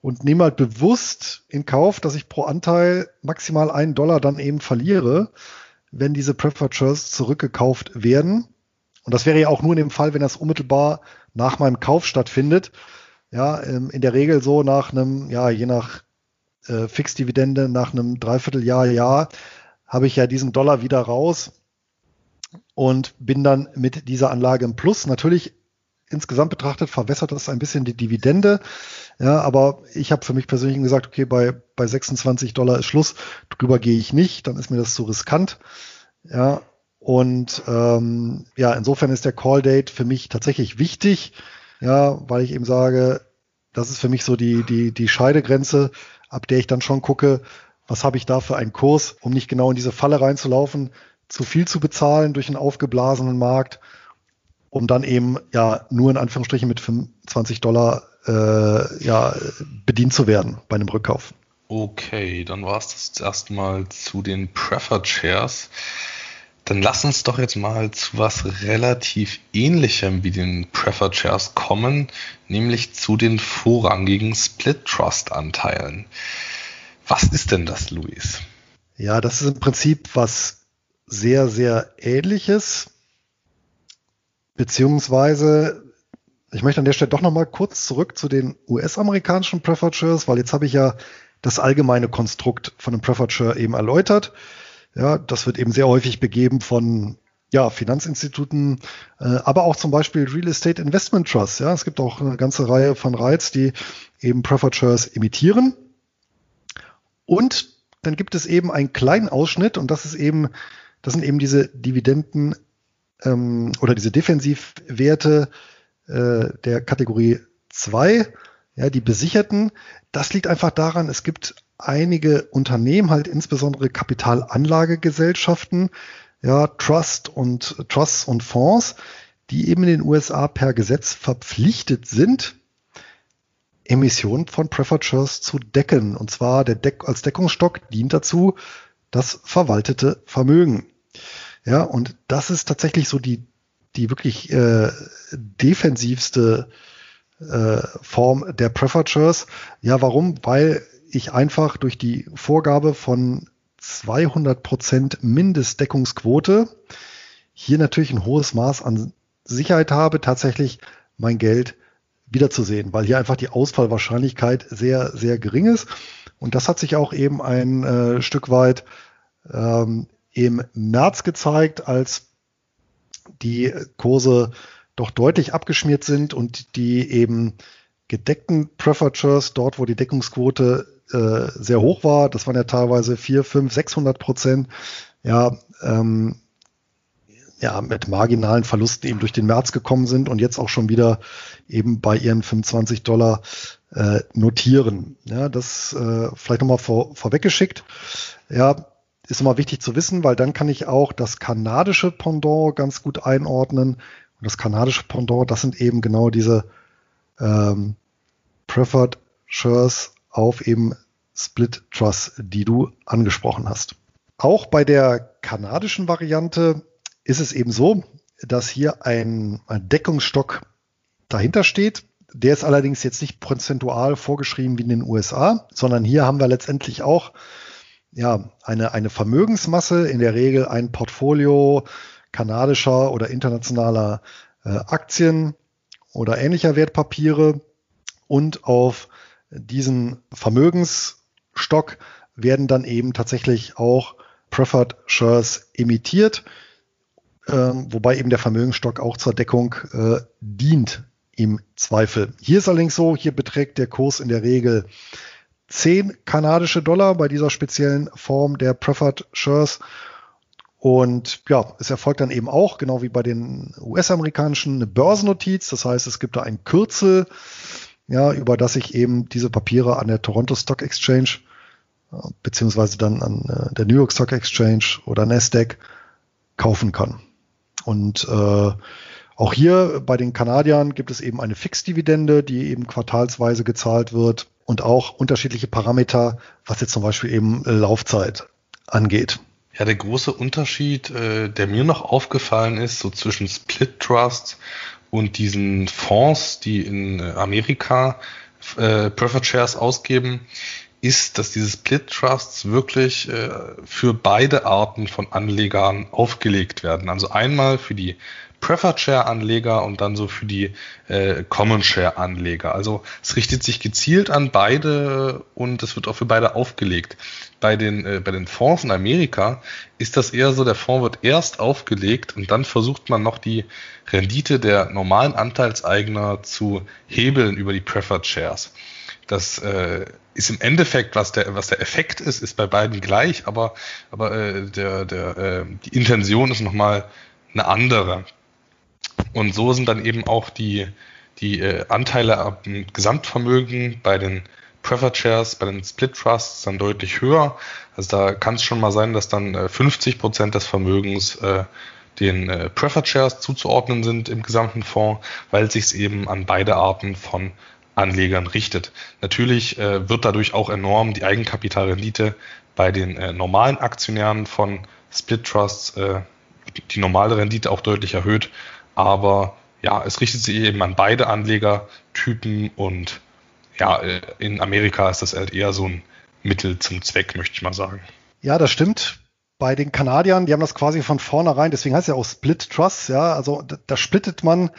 und nehme halt bewusst in Kauf, dass ich pro Anteil maximal einen Dollar dann eben verliere, wenn diese Preferred Shares zurückgekauft werden. Und das wäre ja auch nur in dem Fall, wenn das unmittelbar nach meinem Kauf stattfindet. Ja, ähm, in der Regel so nach einem, ja, je nach äh, Fixdividende nach einem Dreivierteljahr, Jahr, habe ich ja diesen Dollar wieder raus und bin dann mit dieser Anlage im Plus. Natürlich insgesamt betrachtet verwässert das ein bisschen die Dividende. Ja, aber ich habe für mich persönlich gesagt, okay, bei, bei 26 Dollar ist Schluss, drüber gehe ich nicht, dann ist mir das zu riskant. Ja, und ähm, ja, insofern ist der Call Date für mich tatsächlich wichtig, ja, weil ich eben sage, das ist für mich so die, die, die Scheidegrenze ab der ich dann schon gucke, was habe ich da für einen Kurs, um nicht genau in diese Falle reinzulaufen, zu viel zu bezahlen durch einen aufgeblasenen Markt, um dann eben ja nur in Anführungsstrichen mit 25 Dollar äh, ja, bedient zu werden bei einem Rückkauf. Okay, dann war es das erstmal zu den Preferred Shares. Dann lass uns doch jetzt mal zu was relativ ähnlichem wie den Preferred Shares kommen, nämlich zu den vorrangigen Split Trust Anteilen. Was ist denn das, Luis? Ja, das ist im Prinzip was sehr, sehr ähnliches. Beziehungsweise, ich möchte an der Stelle doch nochmal kurz zurück zu den US-amerikanischen Preferred Shares, weil jetzt habe ich ja das allgemeine Konstrukt von einem Preferred Share eben erläutert. Ja, das wird eben sehr häufig begeben von ja, Finanzinstituten, äh, aber auch zum Beispiel Real Estate Investment Trusts. Ja, es gibt auch eine ganze Reihe von Reiz, die eben Preferred Shares imitieren. Und dann gibt es eben einen kleinen Ausschnitt und das ist eben, das sind eben diese Dividenden ähm, oder diese Defensivwerte äh, der Kategorie 2, ja, die besicherten. Das liegt einfach daran, es gibt einige Unternehmen, halt insbesondere Kapitalanlagegesellschaften, ja, Trust und Trusts und Fonds, die eben in den USA per Gesetz verpflichtet sind, Emissionen von Preferred Shares zu decken. Und zwar der Deck als Deckungsstock dient dazu das verwaltete Vermögen. Ja, und das ist tatsächlich so die, die wirklich äh, defensivste äh, Form der Preferred Shares. Ja, warum? Weil ich einfach durch die Vorgabe von 200 Prozent Mindestdeckungsquote hier natürlich ein hohes Maß an Sicherheit habe, tatsächlich mein Geld wiederzusehen, weil hier einfach die Ausfallwahrscheinlichkeit sehr, sehr gering ist. Und das hat sich auch eben ein äh, Stück weit ähm, im März gezeigt, als die Kurse doch deutlich abgeschmiert sind und die eben gedeckten Shares, dort wo die Deckungsquote äh, sehr hoch war, das waren ja teilweise 4, 5, 600 Prozent, ja, ähm, ja, mit marginalen Verlusten eben durch den März gekommen sind und jetzt auch schon wieder eben bei ihren 25 Dollar äh, notieren. Ja, das äh, vielleicht nochmal vor, vorweggeschickt. Ja, ist immer wichtig zu wissen, weil dann kann ich auch das kanadische Pendant ganz gut einordnen. Und das kanadische Pendant, das sind eben genau diese ähm, Preferred Shares auf eben Split Trust, die du angesprochen hast. Auch bei der kanadischen Variante ist es eben so, dass hier ein, ein Deckungsstock dahinter steht. Der ist allerdings jetzt nicht prozentual vorgeschrieben wie in den USA, sondern hier haben wir letztendlich auch ja, eine, eine Vermögensmasse, in der Regel ein Portfolio kanadischer oder internationaler äh, Aktien oder ähnlicher Wertpapiere und auf diesen Vermögensstock werden dann eben tatsächlich auch Preferred Shares emittiert, äh, wobei eben der Vermögensstock auch zur Deckung äh, dient im Zweifel. Hier ist allerdings so, hier beträgt der Kurs in der Regel 10 kanadische Dollar bei dieser speziellen Form der Preferred Shares. Und ja, es erfolgt dann eben auch, genau wie bei den US-amerikanischen, eine Börsennotiz. Das heißt, es gibt da ein Kürzel, ja, über das ich eben diese Papiere an der Toronto Stock Exchange beziehungsweise dann an äh, der New York Stock Exchange oder Nasdaq kaufen kann. Und äh, auch hier bei den Kanadiern gibt es eben eine Fixdividende, die eben quartalsweise gezahlt wird und auch unterschiedliche Parameter, was jetzt zum Beispiel eben Laufzeit angeht. Ja, der große Unterschied, äh, der mir noch aufgefallen ist, so zwischen Split Trust und diesen Fonds, die in Amerika äh, Preferred Shares ausgeben, ist, dass diese Split Trusts wirklich äh, für beide Arten von Anlegern aufgelegt werden. Also einmal für die Preferred Share Anleger und dann so für die äh, Common Share Anleger. Also es richtet sich gezielt an beide und es wird auch für beide aufgelegt. Bei den, äh, bei den Fonds in Amerika ist das eher so, der Fonds wird erst aufgelegt und dann versucht man noch die Rendite der normalen Anteilseigner zu hebeln über die Preferred Shares. Das äh, ist im Endeffekt, was der, was der Effekt ist, ist bei beiden gleich, aber, aber äh, der, der, äh, die Intention ist nochmal eine andere. Und so sind dann eben auch die, die äh, Anteile am Gesamtvermögen bei den Preferred Shares, bei den Split Trusts dann deutlich höher. Also da kann es schon mal sein, dass dann äh, 50 Prozent des Vermögens äh, den äh, Preferred Shares zuzuordnen sind im gesamten Fonds, weil es sich eben an beide Arten von Anlegern richtet. Natürlich äh, wird dadurch auch enorm die Eigenkapitalrendite bei den äh, normalen Aktionären von Split Trusts, äh, die normale Rendite auch deutlich erhöht. Aber ja, es richtet sich eben an beide Anlegertypen und ja, äh, in Amerika ist das halt eher so ein Mittel zum Zweck, möchte ich mal sagen. Ja, das stimmt. Bei den Kanadiern, die haben das quasi von vornherein, deswegen heißt es ja auch Split Trust, ja, also da, da splittet man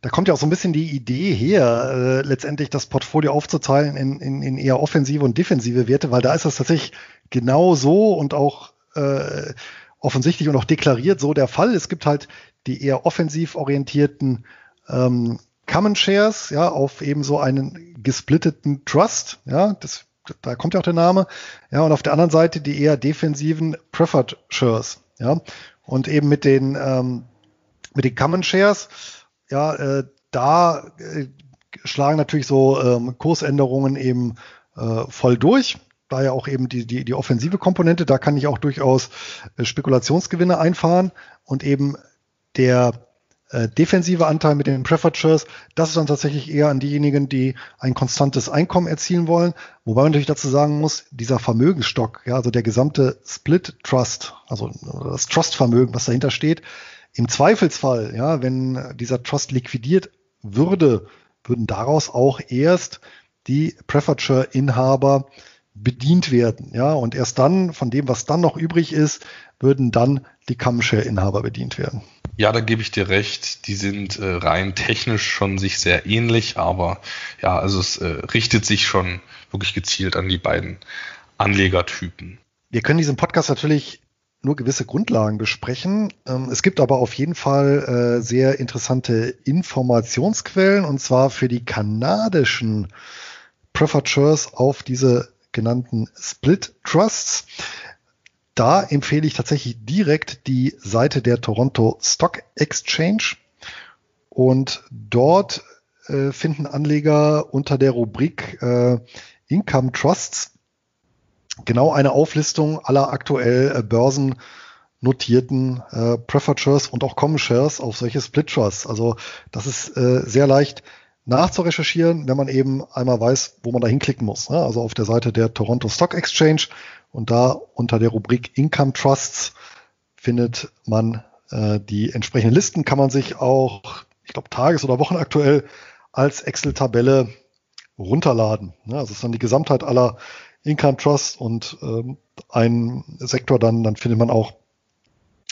da kommt ja auch so ein bisschen die Idee her, äh, letztendlich das Portfolio aufzuteilen in, in, in eher offensive und defensive Werte, weil da ist das tatsächlich genau so und auch äh, offensichtlich und auch deklariert so der Fall. Es gibt halt die eher offensiv orientierten ähm, Common Shares, ja, auf eben so einen gesplitteten Trust, ja, das, da kommt ja auch der Name, ja, und auf der anderen Seite die eher defensiven Preferred Shares, ja, und eben mit den ähm, mit den Common Shares ja, äh, da äh, schlagen natürlich so ähm, Kursänderungen eben äh, voll durch. Da ja auch eben die, die, die offensive Komponente, da kann ich auch durchaus äh, Spekulationsgewinne einfahren und eben der äh, defensive Anteil mit den Preferred das ist dann tatsächlich eher an diejenigen, die ein konstantes Einkommen erzielen wollen. Wobei man natürlich dazu sagen muss, dieser Vermögensstock, ja, also der gesamte Split Trust, also das Trust-Vermögen, was dahinter steht, im Zweifelsfall, ja, wenn dieser Trust liquidiert würde, würden daraus auch erst die Preferred Inhaber bedient werden, ja, und erst dann von dem, was dann noch übrig ist, würden dann die Common Inhaber bedient werden. Ja, da gebe ich dir recht. Die sind äh, rein technisch schon sich sehr ähnlich, aber ja, also es äh, richtet sich schon wirklich gezielt an die beiden Anlegertypen. Wir können diesen Podcast natürlich nur gewisse Grundlagen besprechen. Ähm, es gibt aber auf jeden Fall äh, sehr interessante Informationsquellen und zwar für die kanadischen Preferred auf diese genannten Split Trusts. Da empfehle ich tatsächlich direkt die Seite der Toronto Stock Exchange und dort äh, finden Anleger unter der Rubrik äh, Income Trusts genau eine Auflistung aller aktuell äh, börsennotierten äh, Preferred Shares und auch Common Shares auf solche Split Trusts. Also das ist äh, sehr leicht nachzurecherchieren, wenn man eben einmal weiß, wo man da hinklicken muss. Ne? Also auf der Seite der Toronto Stock Exchange und da unter der Rubrik Income Trusts findet man äh, die entsprechenden Listen, kann man sich auch, ich glaube, tages- oder wochenaktuell als Excel-Tabelle runterladen. Ne? Also ist dann die Gesamtheit aller Income Trust und ähm, ein Sektor dann, dann findet man auch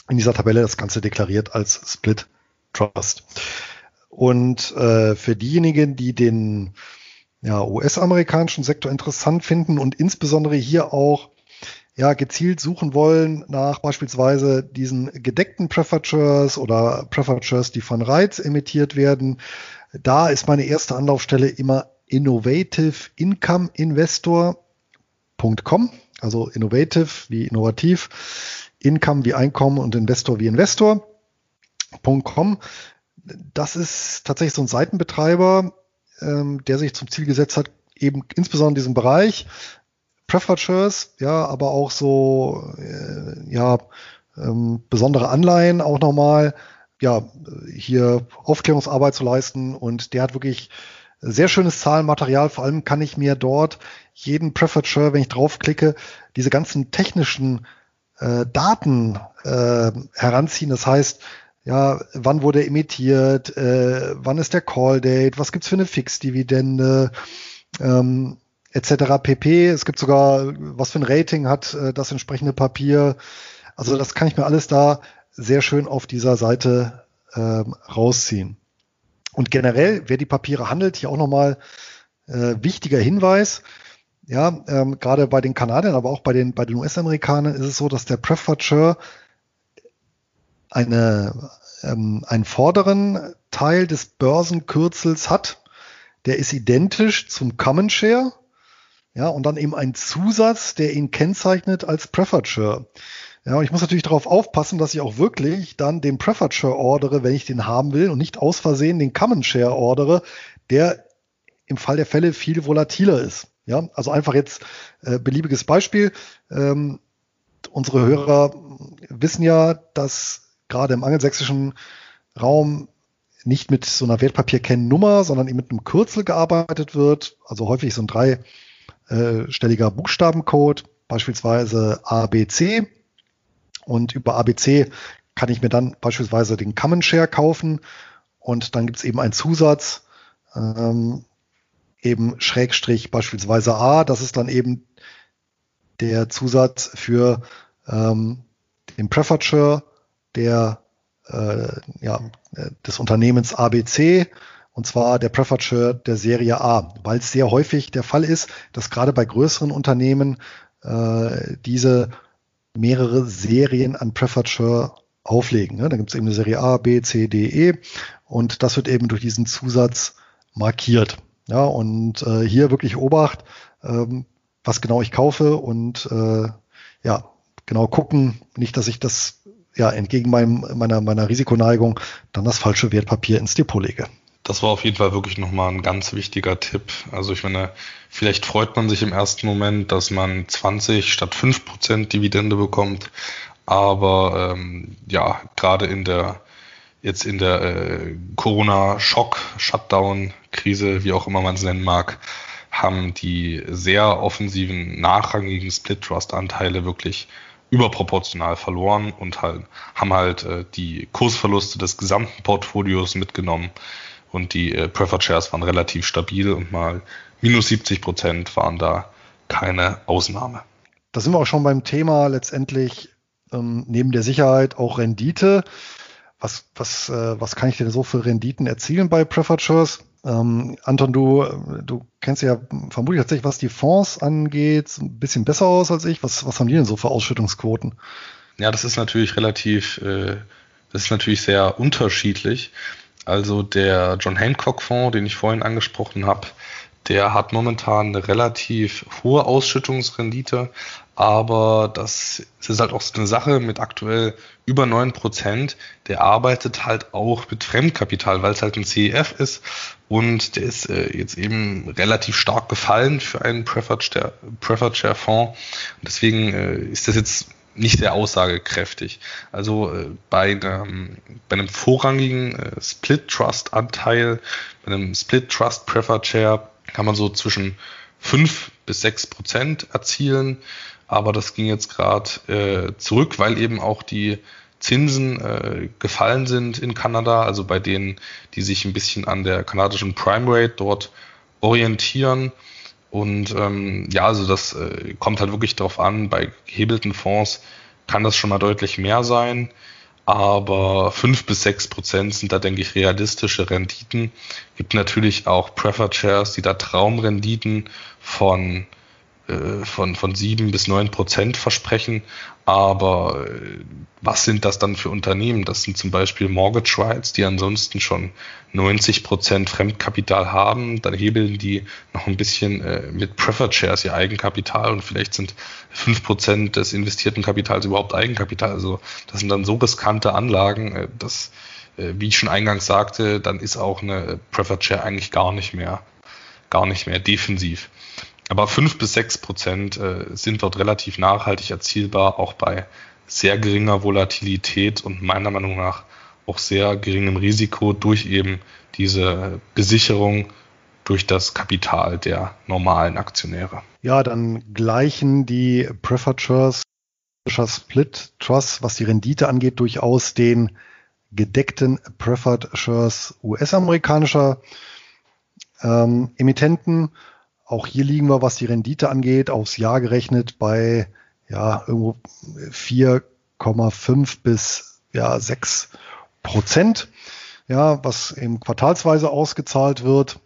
in dieser Tabelle das Ganze deklariert als Split Trust. Und äh, für diejenigen, die den ja, US-amerikanischen Sektor interessant finden und insbesondere hier auch ja, gezielt suchen wollen nach beispielsweise diesen gedeckten Preferred oder Preferred die von Reiz emittiert werden, da ist meine erste Anlaufstelle immer Innovative Income Investor Investor.com, also innovative wie innovativ, Income wie Einkommen und Investor wie Investor.com. Das ist tatsächlich so ein Seitenbetreiber, ähm, der sich zum Ziel gesetzt hat, eben insbesondere in diesem Bereich Preferred ja, aber auch so äh, ja ähm, besondere Anleihen auch nochmal, ja, hier Aufklärungsarbeit zu leisten und der hat wirklich sehr schönes Zahlenmaterial. Vor allem kann ich mir dort jeden Preferred Share, wenn ich draufklicke, diese ganzen technischen äh, Daten äh, heranziehen. Das heißt, ja, wann wurde emittiert, äh, wann ist der Call Date, was gibt's für eine Fixdividende, ähm, etc. pp. Es gibt sogar, was für ein Rating hat äh, das entsprechende Papier. Also das kann ich mir alles da sehr schön auf dieser Seite äh, rausziehen. Und generell, wer die Papiere handelt, hier auch nochmal äh, wichtiger Hinweis. Ja, ähm, gerade bei den Kanadiern, aber auch bei den, bei den US-Amerikanern ist es so, dass der Preferred Share eine, ähm, einen vorderen Teil des Börsenkürzels hat. Der ist identisch zum Common Share. Ja, und dann eben ein Zusatz, der ihn kennzeichnet als Preferred Share. Ja, und ich muss natürlich darauf aufpassen, dass ich auch wirklich dann den Preferred Share ordere, wenn ich den haben will und nicht aus Versehen den Common Share ordere, der im Fall der Fälle viel volatiler ist. Ja, also einfach jetzt äh, beliebiges Beispiel. Ähm, unsere Hörer wissen ja, dass gerade im angelsächsischen Raum nicht mit so einer Wertpapierkennnummer, sondern eben mit einem Kürzel gearbeitet wird. Also häufig so ein dreistelliger Buchstabencode, beispielsweise ABC. Und über ABC kann ich mir dann beispielsweise den Common Share kaufen und dann gibt es eben einen Zusatz, ähm, eben Schrägstrich beispielsweise A. Das ist dann eben der Zusatz für ähm, den Preferred Share der, äh, ja, des Unternehmens ABC und zwar der Preferred Share der Serie A, weil es sehr häufig der Fall ist, dass gerade bei größeren Unternehmen äh, diese mehrere Serien an Preferred Share auflegen. Ne? Da gibt es eben eine Serie A, B, C, D, E und das wird eben durch diesen Zusatz markiert. Ja, und äh, hier wirklich Obacht, ähm, was genau ich kaufe und äh, ja, genau gucken, nicht, dass ich das ja entgegen meinem, meiner, meiner Risikoneigung dann das falsche Wertpapier ins Depot lege. Das war auf jeden Fall wirklich nochmal ein ganz wichtiger Tipp. Also ich meine, vielleicht freut man sich im ersten Moment, dass man 20 statt 5 Prozent Dividende bekommt. Aber ähm, ja, gerade in der jetzt in der äh, Corona-Schock, Shutdown-Krise, wie auch immer man es nennen mag, haben die sehr offensiven, nachrangigen Split-Trust-Anteile wirklich überproportional verloren und halt, haben halt äh, die Kursverluste des gesamten Portfolios mitgenommen und die äh, Preferred Shares waren relativ stabil und mal minus 70 Prozent waren da keine Ausnahme. Da sind wir auch schon beim Thema letztendlich ähm, neben der Sicherheit auch Rendite. Was, was, äh, was kann ich denn so für Renditen erzielen bei Preferred? Ähm, Anton, du, du kennst ja vermutlich tatsächlich, was die Fonds angeht, ein bisschen besser aus als ich. Was, was haben die denn so für Ausschüttungsquoten? Ja, das ist natürlich relativ, äh, das ist natürlich sehr unterschiedlich. Also der John Hancock Fonds, den ich vorhin angesprochen habe, der hat momentan eine relativ hohe Ausschüttungsrendite, aber das, ist halt auch so eine Sache mit aktuell über neun Prozent. Der arbeitet halt auch mit Fremdkapital, weil es halt ein CEF ist und der ist äh, jetzt eben relativ stark gefallen für einen Preferred Share, Preferred Share Fonds. Und deswegen äh, ist das jetzt nicht sehr aussagekräftig. Also äh, bei, einem, bei einem vorrangigen äh, Split Trust Anteil, bei einem Split Trust Preferred Share kann man so zwischen 5 bis 6 Prozent erzielen. Aber das ging jetzt gerade äh, zurück, weil eben auch die Zinsen äh, gefallen sind in Kanada, also bei denen, die sich ein bisschen an der kanadischen Prime Rate dort orientieren. Und ähm, ja, also das äh, kommt halt wirklich darauf an, bei gehebelten Fonds kann das schon mal deutlich mehr sein. Aber fünf bis sechs Prozent sind da, denke ich, realistische Renditen. Gibt natürlich auch Preferred Shares, die da Traumrenditen von von, von sieben bis neun Prozent versprechen. Aber äh, was sind das dann für Unternehmen? Das sind zum Beispiel Mortgage Rights, die ansonsten schon 90 Prozent Fremdkapital haben. Dann hebeln die noch ein bisschen äh, mit Preferred Shares ihr Eigenkapital und vielleicht sind fünf Prozent des investierten Kapitals überhaupt Eigenkapital. Also das sind dann so riskante Anlagen, äh, dass, äh, wie ich schon eingangs sagte, dann ist auch eine Preferred Share eigentlich gar nicht mehr, gar nicht mehr defensiv. Aber fünf bis sechs Prozent äh, sind dort relativ nachhaltig erzielbar, auch bei sehr geringer Volatilität und meiner Meinung nach auch sehr geringem Risiko durch eben diese Besicherung durch das Kapital der normalen Aktionäre. Ja, dann gleichen die Preferred Shares Split Trust, was die Rendite angeht, durchaus den gedeckten Preferred Shares US-amerikanischer ähm, Emittenten. Auch hier liegen wir, was die Rendite angeht, aufs Jahr gerechnet bei ja, irgendwo 4,5 bis ja, 6 Prozent, ja, was eben quartalsweise ausgezahlt wird.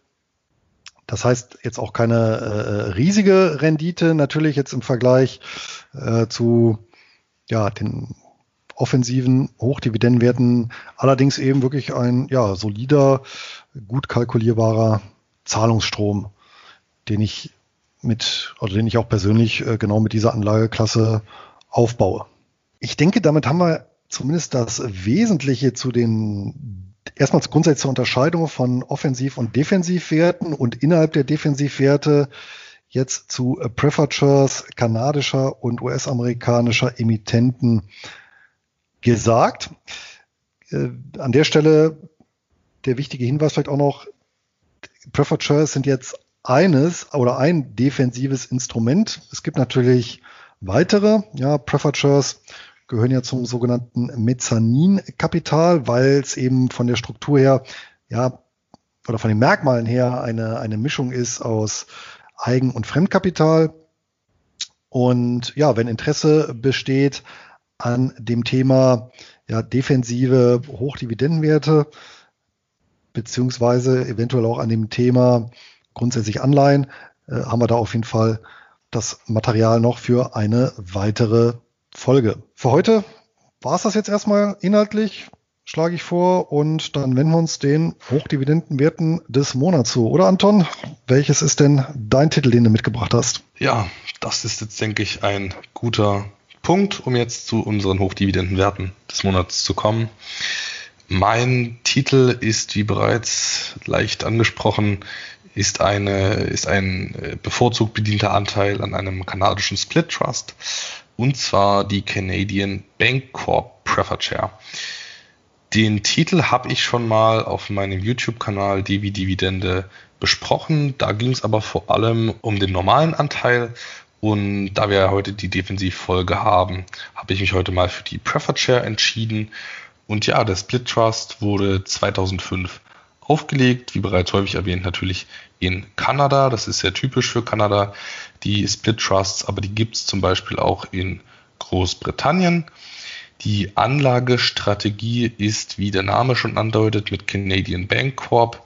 Das heißt jetzt auch keine äh, riesige Rendite natürlich jetzt im Vergleich äh, zu ja, den offensiven Hochdividendenwerten, allerdings eben wirklich ein ja, solider, gut kalkulierbarer Zahlungsstrom den ich mit, oder den ich auch persönlich äh, genau mit dieser Anlageklasse aufbaue. Ich denke, damit haben wir zumindest das Wesentliche zu den erstmals grundsätzliche Unterscheidung von Offensiv- und Defensivwerten und innerhalb der Defensivwerte jetzt zu Preferred kanadischer und US-amerikanischer Emittenten gesagt. Äh, an der Stelle der wichtige Hinweis vielleicht auch noch, Shares sind jetzt eines oder ein defensives Instrument. Es gibt natürlich weitere, ja, Shares gehören ja zum sogenannten Mezzaninkapital, weil es eben von der Struktur her, ja, oder von den Merkmalen her eine, eine Mischung ist aus Eigen- und Fremdkapital. Und ja, wenn Interesse besteht an dem Thema ja, defensive Hochdividendenwerte, beziehungsweise eventuell auch an dem Thema grundsätzlich Anleihen, äh, haben wir da auf jeden Fall das Material noch für eine weitere Folge. Für heute war es das jetzt erstmal inhaltlich, schlage ich vor, und dann wenden wir uns den Hochdividendenwerten des Monats zu. Oder Anton, welches ist denn dein Titel, den du mitgebracht hast? Ja, das ist jetzt, denke ich, ein guter Punkt, um jetzt zu unseren Hochdividendenwerten des Monats zu kommen. Mein Titel ist, wie bereits leicht angesprochen, ist, eine, ist ein äh, bevorzugt bedienter Anteil an einem kanadischen Split Trust und zwar die Canadian Bank Corp Preferred Share. Den Titel habe ich schon mal auf meinem YouTube-Kanal Divi Dividende besprochen. Da ging es aber vor allem um den normalen Anteil. Und da wir heute die Defensivfolge haben, habe ich mich heute mal für die Preferred Share entschieden. Und ja, der Split Trust wurde 2005 aufgelegt, wie bereits häufig erwähnt, natürlich in Kanada. Das ist sehr typisch für Kanada, die Split Trusts, aber die gibt es zum Beispiel auch in Großbritannien. Die Anlagestrategie ist, wie der Name schon andeutet, mit Canadian Bank Corp,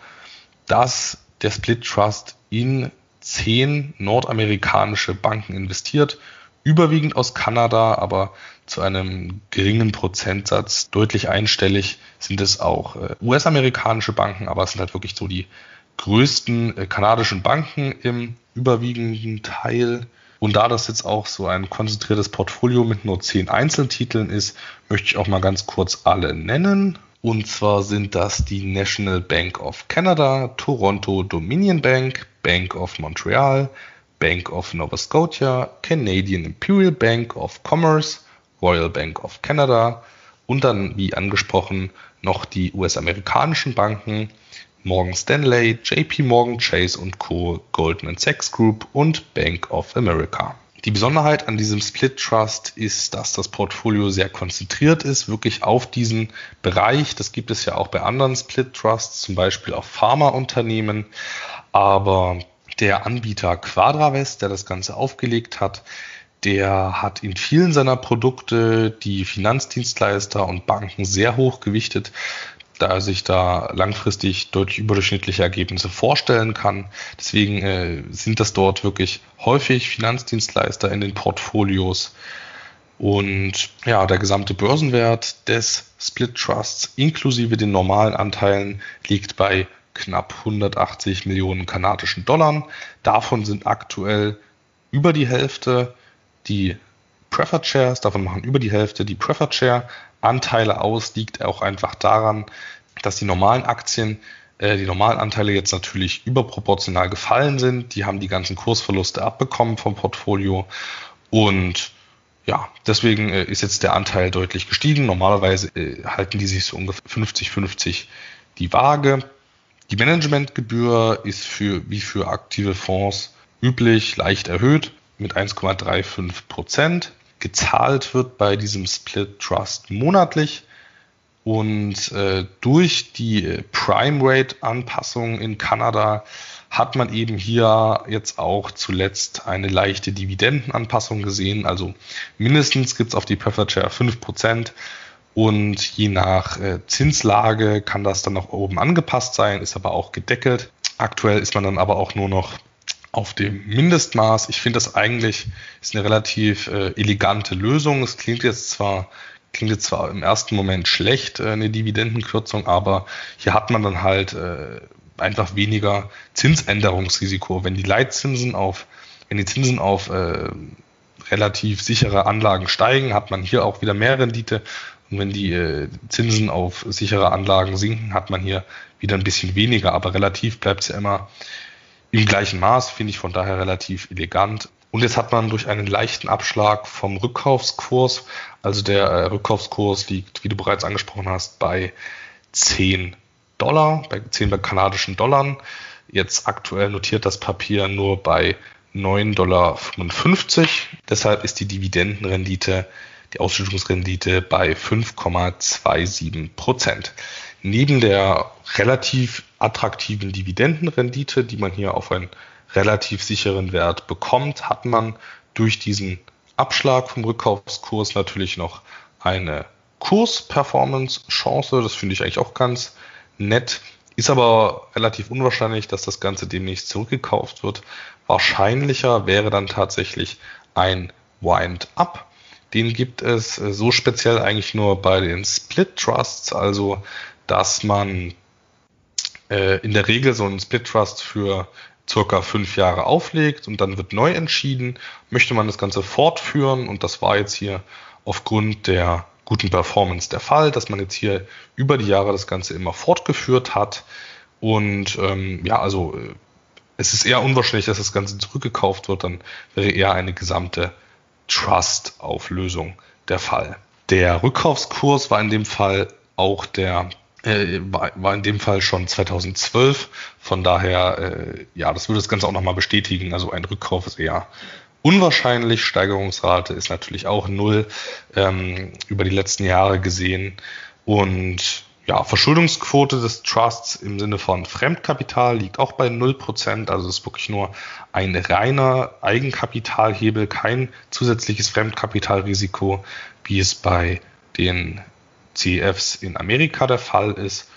dass der Split Trust in zehn nordamerikanische Banken investiert überwiegend aus Kanada, aber zu einem geringen Prozentsatz, deutlich einstellig, sind es auch äh, US-amerikanische Banken, aber es sind halt wirklich so die größten äh, kanadischen Banken im überwiegenden Teil. Und da das jetzt auch so ein konzentriertes Portfolio mit nur zehn Einzeltiteln ist, möchte ich auch mal ganz kurz alle nennen. Und zwar sind das die National Bank of Canada, Toronto Dominion Bank, Bank of Montreal, Bank of Nova Scotia, Canadian Imperial Bank of Commerce, Royal Bank of Canada und dann, wie angesprochen, noch die US-amerikanischen Banken Morgan Stanley, JP Morgan Chase Co., Goldman Sachs Group und Bank of America. Die Besonderheit an diesem Split Trust ist, dass das Portfolio sehr konzentriert ist, wirklich auf diesen Bereich. Das gibt es ja auch bei anderen Split Trusts, zum Beispiel auf Pharmaunternehmen. Aber der Anbieter Quadravest, der das Ganze aufgelegt hat, der hat in vielen seiner Produkte die Finanzdienstleister und Banken sehr hoch gewichtet da er sich da langfristig deutlich überdurchschnittliche Ergebnisse vorstellen kann. Deswegen äh, sind das dort wirklich häufig Finanzdienstleister in den Portfolios. Und ja, der gesamte Börsenwert des Split Trusts inklusive den normalen Anteilen liegt bei knapp 180 Millionen kanadischen Dollar. Davon sind aktuell über die Hälfte die Preferred Shares, davon machen über die Hälfte die Preferred Share Anteile aus, liegt auch einfach daran, dass die normalen Aktien, äh, die normalen Anteile jetzt natürlich überproportional gefallen sind. Die haben die ganzen Kursverluste abbekommen vom Portfolio und ja, deswegen äh, ist jetzt der Anteil deutlich gestiegen. Normalerweise äh, halten die sich so ungefähr 50-50 die Waage. Die Managementgebühr ist für wie für aktive Fonds üblich leicht erhöht mit 1,35 Prozent. Gezahlt wird bei diesem Split Trust monatlich und äh, durch die Prime Rate Anpassung in Kanada hat man eben hier jetzt auch zuletzt eine leichte Dividendenanpassung gesehen. Also mindestens gibt es auf die Preferred Share 5% und je nach äh, Zinslage kann das dann nach oben angepasst sein, ist aber auch gedeckelt. Aktuell ist man dann aber auch nur noch auf dem Mindestmaß. Ich finde das eigentlich ist eine relativ äh, elegante Lösung. Es klingt jetzt zwar klingt jetzt zwar im ersten Moment schlecht, äh, eine Dividendenkürzung, aber hier hat man dann halt äh, einfach weniger Zinsänderungsrisiko. Wenn die Leitzinsen auf, wenn die Zinsen auf äh, relativ sichere Anlagen steigen, hat man hier auch wieder mehr Rendite. Und wenn die äh, Zinsen auf sichere Anlagen sinken, hat man hier wieder ein bisschen weniger. Aber relativ bleibt es ja immer im gleichen Maß, finde ich von daher relativ elegant. Und jetzt hat man durch einen leichten Abschlag vom Rückkaufskurs, also der äh, Rückkaufskurs liegt, wie du bereits angesprochen hast, bei 10 Dollar, bei 10 kanadischen Dollar. Jetzt aktuell notiert das Papier nur bei 9,55 Dollar. Deshalb ist die Dividendenrendite, die Ausschüttungsrendite bei 5,27 Prozent. Neben der relativ attraktiven Dividendenrendite, die man hier auf einen relativ sicheren Wert bekommt, hat man durch diesen Abschlag vom Rückkaufskurs natürlich noch eine Kursperformance-Chance. Das finde ich eigentlich auch ganz nett. Ist aber relativ unwahrscheinlich, dass das Ganze demnächst zurückgekauft wird. Wahrscheinlicher wäre dann tatsächlich ein Wind-Up. Den gibt es äh, so speziell eigentlich nur bei den Split Trusts, also dass man äh, in der Regel so einen Split Trust für circa fünf Jahre auflegt und dann wird neu entschieden, möchte man das Ganze fortführen und das war jetzt hier aufgrund der guten Performance der Fall, dass man jetzt hier über die Jahre das Ganze immer fortgeführt hat und ähm, ja, also äh, es ist eher unwahrscheinlich, dass das Ganze zurückgekauft wird, dann wäre eher eine gesamte Trust-Auflösung der Fall. Der Rückkaufskurs war in dem Fall auch der äh, war, in dem Fall schon 2012. Von daher, äh, ja, das würde das Ganze auch nochmal bestätigen. Also ein Rückkauf ist eher unwahrscheinlich. Steigerungsrate ist natürlich auch null ähm, über die letzten Jahre gesehen. Und ja, Verschuldungsquote des Trusts im Sinne von Fremdkapital liegt auch bei 0%. Also es ist wirklich nur ein reiner Eigenkapitalhebel, kein zusätzliches Fremdkapitalrisiko, wie es bei den CEFs in Amerika der Fall ist.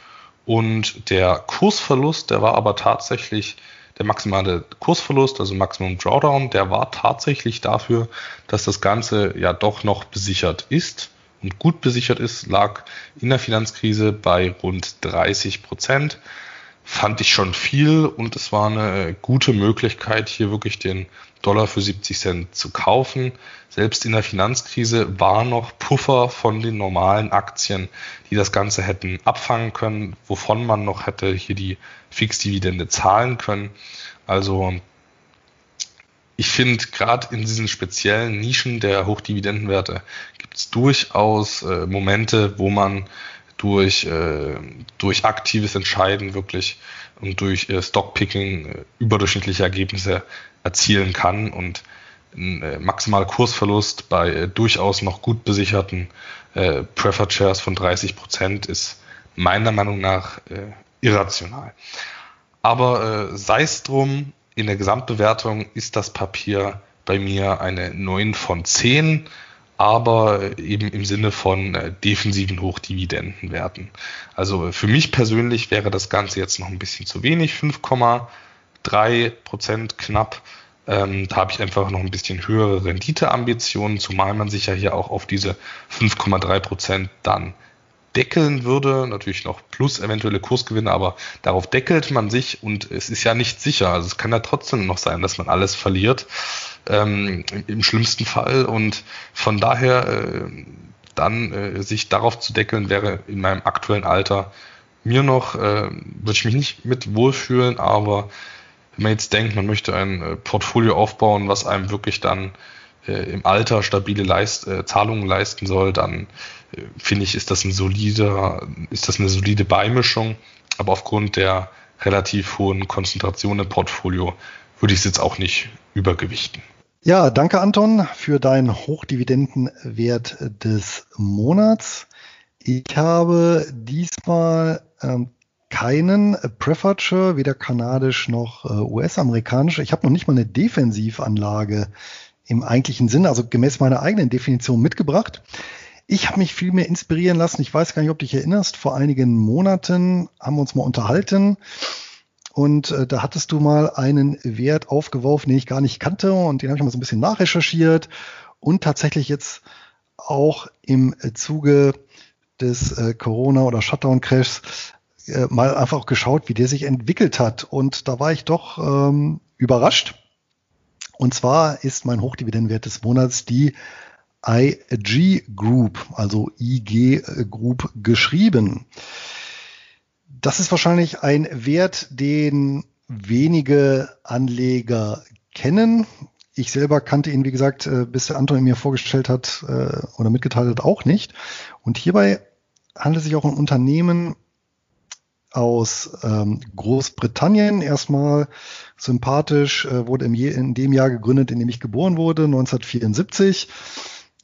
Und der Kursverlust, der war aber tatsächlich, der maximale Kursverlust, also Maximum Drawdown, der war tatsächlich dafür, dass das Ganze ja doch noch besichert ist und gut besichert ist, lag in der Finanzkrise bei rund 30 Prozent. Fand ich schon viel und es war eine gute Möglichkeit, hier wirklich den Dollar für 70 Cent zu kaufen. Selbst in der Finanzkrise war noch Puffer von den normalen Aktien, die das Ganze hätten abfangen können, wovon man noch hätte hier die Fixdividende zahlen können. Also ich finde, gerade in diesen speziellen Nischen der Hochdividendenwerte gibt es durchaus äh, Momente, wo man durch, äh, durch aktives Entscheiden wirklich und durch äh, Stockpicking äh, überdurchschnittliche Ergebnisse erzielen kann und ein äh, maximaler Kursverlust bei äh, durchaus noch gut besicherten äh, Preferred Shares von 30 Prozent ist meiner Meinung nach äh, irrational. Aber äh, sei es drum, in der Gesamtbewertung ist das Papier bei mir eine 9 von 10, aber eben im Sinne von äh, defensiven Hochdividendenwerten. Also für mich persönlich wäre das Ganze jetzt noch ein bisschen zu wenig, 5,3 Prozent knapp. Ähm, da habe ich einfach noch ein bisschen höhere Renditeambitionen, zumal man sich ja hier auch auf diese 5,3 Prozent dann deckeln würde, natürlich noch plus eventuelle Kursgewinne, aber darauf deckelt man sich und es ist ja nicht sicher. Also es kann ja trotzdem noch sein, dass man alles verliert, ähm, im schlimmsten Fall. Und von daher äh, dann äh, sich darauf zu deckeln, wäre in meinem aktuellen Alter mir noch, äh, würde ich mich nicht mit wohlfühlen, aber wenn man jetzt denkt, man möchte ein äh, Portfolio aufbauen, was einem wirklich dann äh, im Alter stabile Leist, äh, Zahlungen leisten soll, dann finde ich, ist das ein solider, ist das eine solide Beimischung. Aber aufgrund der relativ hohen Konzentration im Portfolio würde ich es jetzt auch nicht übergewichten. Ja, danke Anton für deinen Hochdividendenwert des Monats. Ich habe diesmal ähm, keinen Preferred weder kanadisch noch äh, US-amerikanisch. Ich habe noch nicht mal eine Defensivanlage im eigentlichen Sinne, also gemäß meiner eigenen Definition mitgebracht. Ich habe mich viel mehr inspirieren lassen. Ich weiß gar nicht, ob du dich erinnerst. Vor einigen Monaten haben wir uns mal unterhalten und äh, da hattest du mal einen Wert aufgeworfen, den ich gar nicht kannte und den habe ich mal so ein bisschen nachrecherchiert und tatsächlich jetzt auch im Zuge des äh, Corona- oder Shutdown-Crashs äh, mal einfach geschaut, wie der sich entwickelt hat. Und da war ich doch ähm, überrascht. Und zwar ist mein Hochdividendenwert des Monats die IG Group, also IG Group geschrieben. Das ist wahrscheinlich ein Wert, den wenige Anleger kennen. Ich selber kannte ihn, wie gesagt, äh, bis der Anton ihn mir vorgestellt hat äh, oder mitgeteilt hat, auch nicht. Und hierbei handelt es sich auch um Unternehmen, aus ähm, Großbritannien. Erstmal sympathisch, äh, wurde in dem Jahr gegründet, in dem ich geboren wurde, 1974.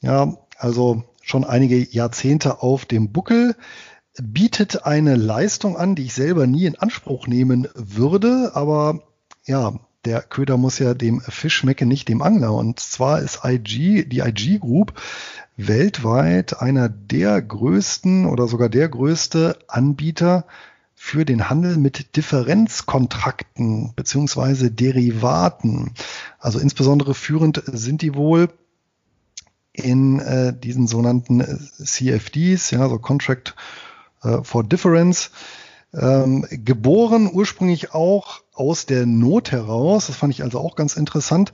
Ja, also schon einige Jahrzehnte auf dem Buckel bietet eine Leistung an, die ich selber nie in Anspruch nehmen würde, aber ja, der Köder muss ja dem Fisch schmecken, nicht dem Angler. Und zwar ist IG, die IG Group weltweit einer der größten oder sogar der größte Anbieter für den Handel mit Differenzkontrakten beziehungsweise Derivaten. Also insbesondere führend sind die wohl in äh, diesen sogenannten CFDs, ja, so Contract for Difference. Ähm, geboren ursprünglich auch aus der Not heraus. Das fand ich also auch ganz interessant.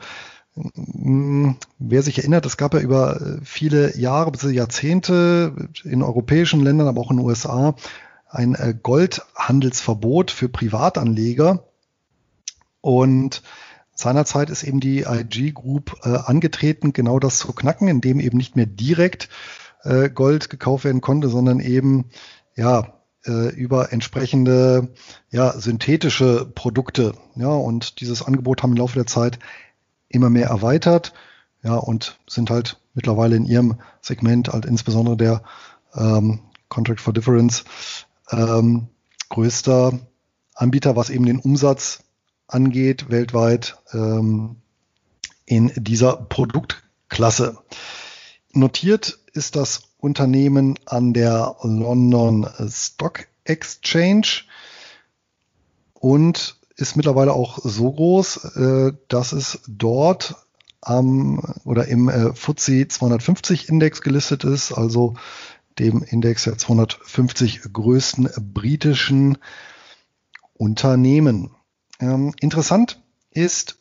Hm, wer sich erinnert, es gab ja über äh, viele Jahre bis Jahrzehnte in europäischen Ländern, aber auch in den USA ein äh, Goldhandelsverbot für Privatanleger. Und seinerzeit ist eben die IG Group äh, angetreten, genau das zu knacken, indem eben nicht mehr direkt äh, Gold gekauft werden konnte, sondern eben ja äh, über entsprechende ja synthetische Produkte. Ja, und dieses Angebot haben im Laufe der Zeit immer mehr erweitert. Ja, und sind halt mittlerweile in ihrem Segment, halt insbesondere der ähm, Contract for Difference, ähm, größter Anbieter, was eben den Umsatz angeht, weltweit ähm, in dieser Produktklasse. Notiert ist das Unternehmen an der London Stock Exchange und ist mittlerweile auch so groß, äh, dass es dort am oder im äh, FTSE 250 Index gelistet ist, also dem Index der 250 größten britischen Unternehmen. Ähm, interessant ist,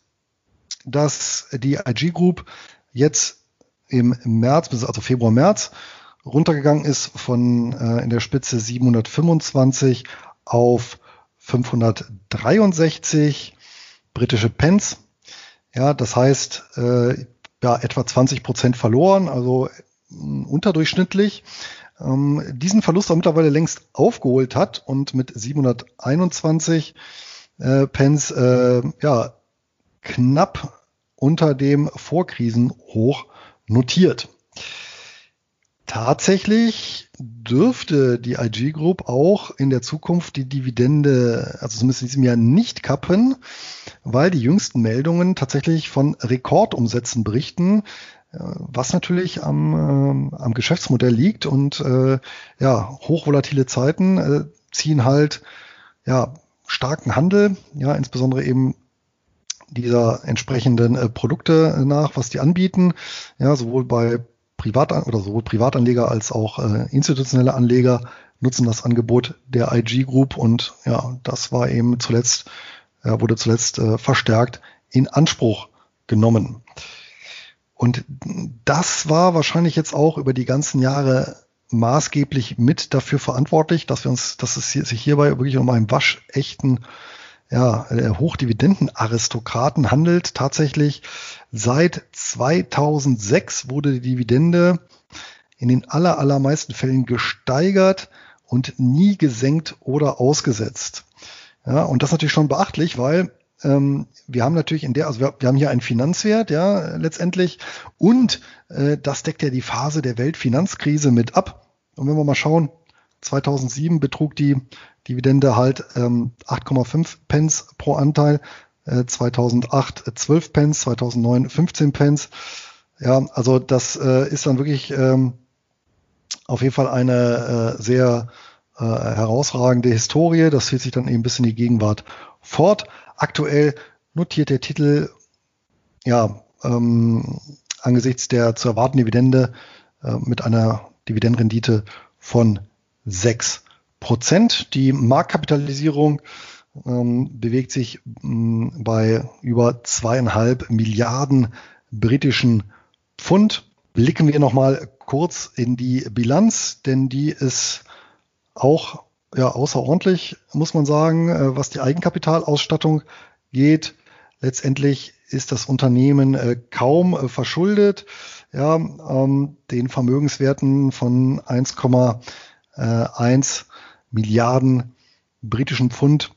dass die IG Group jetzt im März, also Februar, März, runtergegangen ist von äh, in der Spitze 725 auf 563 britische Pence. Ja, das heißt, äh, ja, etwa 20 Prozent verloren, also äh, unterdurchschnittlich. Ähm, diesen Verlust aber mittlerweile längst aufgeholt hat und mit 721 äh, Pence äh, ja, knapp unter dem Vorkrisenhoch notiert. Tatsächlich dürfte die IG Group auch in der Zukunft die Dividende, also zumindest in diesem Jahr, nicht kappen, weil die jüngsten Meldungen tatsächlich von Rekordumsätzen berichten, äh, was natürlich am, äh, am Geschäftsmodell liegt und äh, ja, hochvolatile Zeiten äh, ziehen halt ja, starken Handel, ja, insbesondere eben dieser entsprechenden äh, Produkte nach, was die anbieten, ja, sowohl bei Privat oder sowohl Privatanleger als auch äh, institutionelle Anleger nutzen das Angebot der IG Group und ja, das war eben zuletzt, äh, wurde zuletzt äh, verstärkt in Anspruch genommen. Und das war wahrscheinlich jetzt auch über die ganzen Jahre maßgeblich mit dafür verantwortlich, dass wir uns, dass es sich hierbei wirklich um einen waschechten ja, äh, Hochdividendenaristokraten handelt. Tatsächlich seit 2006 wurde die Dividende in den aller, allermeisten Fällen gesteigert und nie gesenkt oder ausgesetzt. Ja, und das ist natürlich schon beachtlich, weil ähm, wir haben natürlich in der, also wir, wir, haben hier einen Finanzwert, ja, letztendlich, und äh, das deckt ja die Phase der Weltfinanzkrise mit ab. Und wenn wir mal schauen, 2007 betrug die Dividende halt ähm, 8,5 Pence pro Anteil, äh, 2008 12 Pence, 2009 15 Pence. Ja, also das äh, ist dann wirklich ähm, auf jeden Fall eine äh, sehr äh, herausragende Historie. Das führt sich dann eben bis in die Gegenwart fort. Aktuell notiert der Titel ja ähm, angesichts der zu erwartenden Dividende äh, mit einer Dividendenrendite von 6 Prozent. Die Marktkapitalisierung ähm, bewegt sich ähm, bei über zweieinhalb Milliarden britischen Pfund. Blicken wir nochmal kurz in die Bilanz, denn die ist auch ja, außerordentlich, muss man sagen, äh, was die Eigenkapitalausstattung geht. Letztendlich ist das Unternehmen äh, kaum äh, verschuldet. Ja, ähm, den Vermögenswerten von 1,1 Milliarden britischen Pfund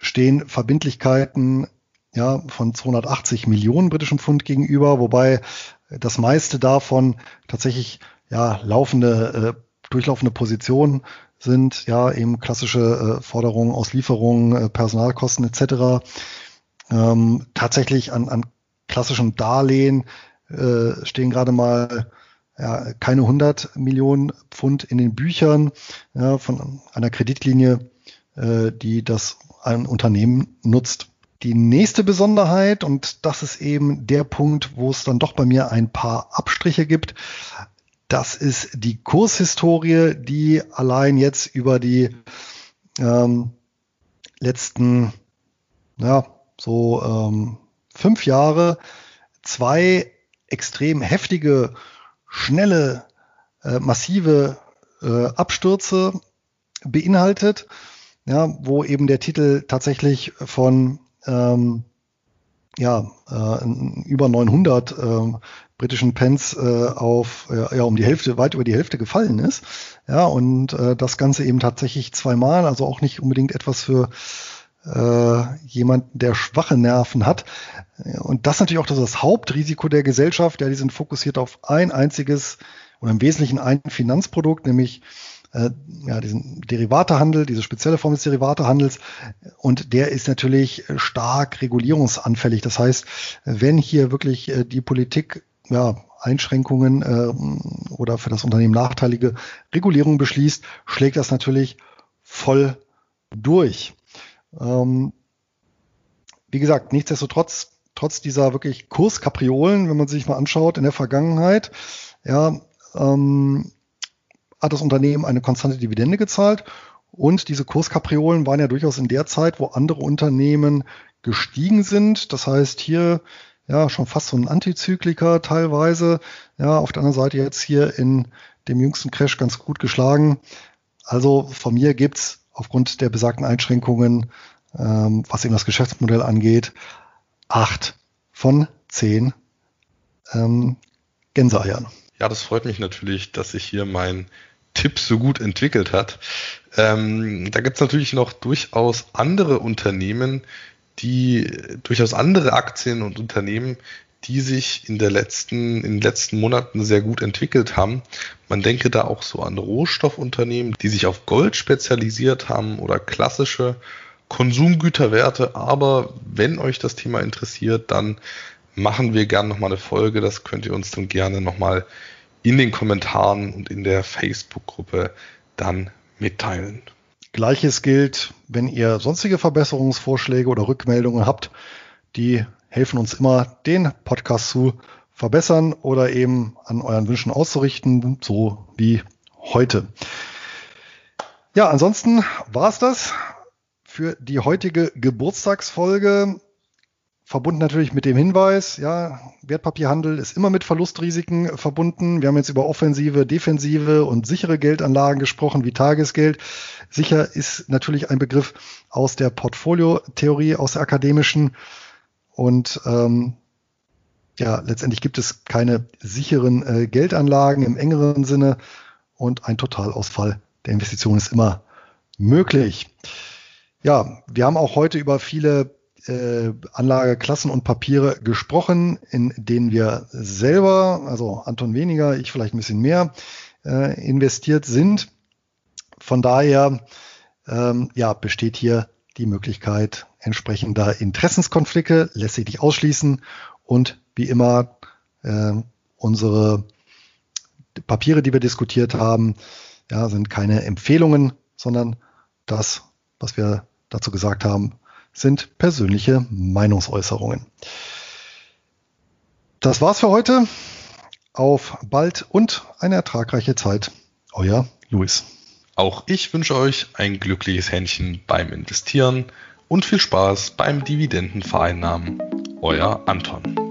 stehen Verbindlichkeiten ja, von 280 Millionen britischen Pfund gegenüber, wobei das meiste davon tatsächlich ja, laufende, äh, durchlaufende Positionen sind, ja, eben klassische äh, Forderungen aus Lieferungen, äh, Personalkosten etc. Ähm, tatsächlich an, an klassischen Darlehen äh, stehen gerade mal ja, keine 100 Millionen Pfund in den Büchern ja, von einer Kreditlinie, äh, die das ein Unternehmen nutzt. Die nächste Besonderheit, und das ist eben der Punkt, wo es dann doch bei mir ein paar Abstriche gibt, das ist die Kurshistorie, die allein jetzt über die ähm, letzten, ja, so ähm, fünf Jahre zwei extrem heftige schnelle, äh, massive äh, Abstürze beinhaltet, ja, wo eben der Titel tatsächlich von ähm, ja, äh, über 900 äh, britischen Pence äh, auf ja, um die Hälfte, weit über die Hälfte gefallen ist. Ja, und äh, das Ganze eben tatsächlich zweimal, also auch nicht unbedingt etwas für äh, jemanden, der schwache Nerven hat. Und das natürlich auch das Hauptrisiko der Gesellschaft. Ja, die sind fokussiert auf ein einziges oder im Wesentlichen ein Finanzprodukt, nämlich äh, ja, diesen Derivatehandel, diese spezielle Form des Derivatehandels. Und der ist natürlich stark regulierungsanfällig. Das heißt, wenn hier wirklich äh, die Politik ja, Einschränkungen äh, oder für das Unternehmen nachteilige Regulierungen beschließt, schlägt das natürlich voll durch. Ähm, wie gesagt, nichtsdestotrotz, trotz dieser wirklich Kurskapriolen, wenn man sich mal anschaut in der Vergangenheit, ja, ähm, hat das Unternehmen eine konstante Dividende gezahlt und diese Kurskapriolen waren ja durchaus in der Zeit, wo andere Unternehmen gestiegen sind. Das heißt, hier ja schon fast so ein Antizykliker teilweise. Ja, auf der anderen Seite jetzt hier in dem jüngsten Crash ganz gut geschlagen. Also von mir gibt's aufgrund der besagten Einschränkungen, ähm, was eben das Geschäftsmodell angeht, acht von zehn ähm, Gänseeiern. Ja, das freut mich natürlich, dass sich hier mein Tipp so gut entwickelt hat. Ähm, da gibt es natürlich noch durchaus andere Unternehmen, die durchaus andere Aktien und Unternehmen, die sich in der letzten, in den letzten Monaten sehr gut entwickelt haben. Man denke da auch so an Rohstoffunternehmen, die sich auf Gold spezialisiert haben oder klassische Konsumgüterwerte. Aber wenn euch das Thema interessiert, dann machen wir gerne nochmal eine Folge. Das könnt ihr uns dann gerne nochmal in den Kommentaren und in der Facebook-Gruppe dann mitteilen. Gleiches gilt, wenn ihr sonstige Verbesserungsvorschläge oder Rückmeldungen habt, die helfen uns immer, den Podcast zu verbessern oder eben an euren Wünschen auszurichten, so wie heute. Ja, ansonsten war es das für die heutige Geburtstagsfolge. Verbunden natürlich mit dem Hinweis, ja, Wertpapierhandel ist immer mit Verlustrisiken verbunden. Wir haben jetzt über offensive, defensive und sichere Geldanlagen gesprochen, wie Tagesgeld. Sicher ist natürlich ein Begriff aus der Portfoliotheorie, aus der akademischen. Und ähm, ja, letztendlich gibt es keine sicheren äh, Geldanlagen im engeren Sinne und ein Totalausfall der Investition ist immer möglich. Ja, wir haben auch heute über viele äh, Anlageklassen und Papiere gesprochen, in denen wir selber, also Anton weniger, ich vielleicht ein bisschen mehr, äh, investiert sind. Von daher ähm, ja, besteht hier die Möglichkeit entsprechender Interessenskonflikte, lässt sich nicht ausschließen und wie immer äh, unsere Papiere, die wir diskutiert haben, ja, sind keine Empfehlungen, sondern das, was wir dazu gesagt haben, sind persönliche Meinungsäußerungen. Das war's für heute. Auf bald und eine ertragreiche Zeit. Euer Luis. Auch ich wünsche euch ein glückliches Händchen beim Investieren und viel Spaß beim Dividendenvereinnahmen. Euer Anton.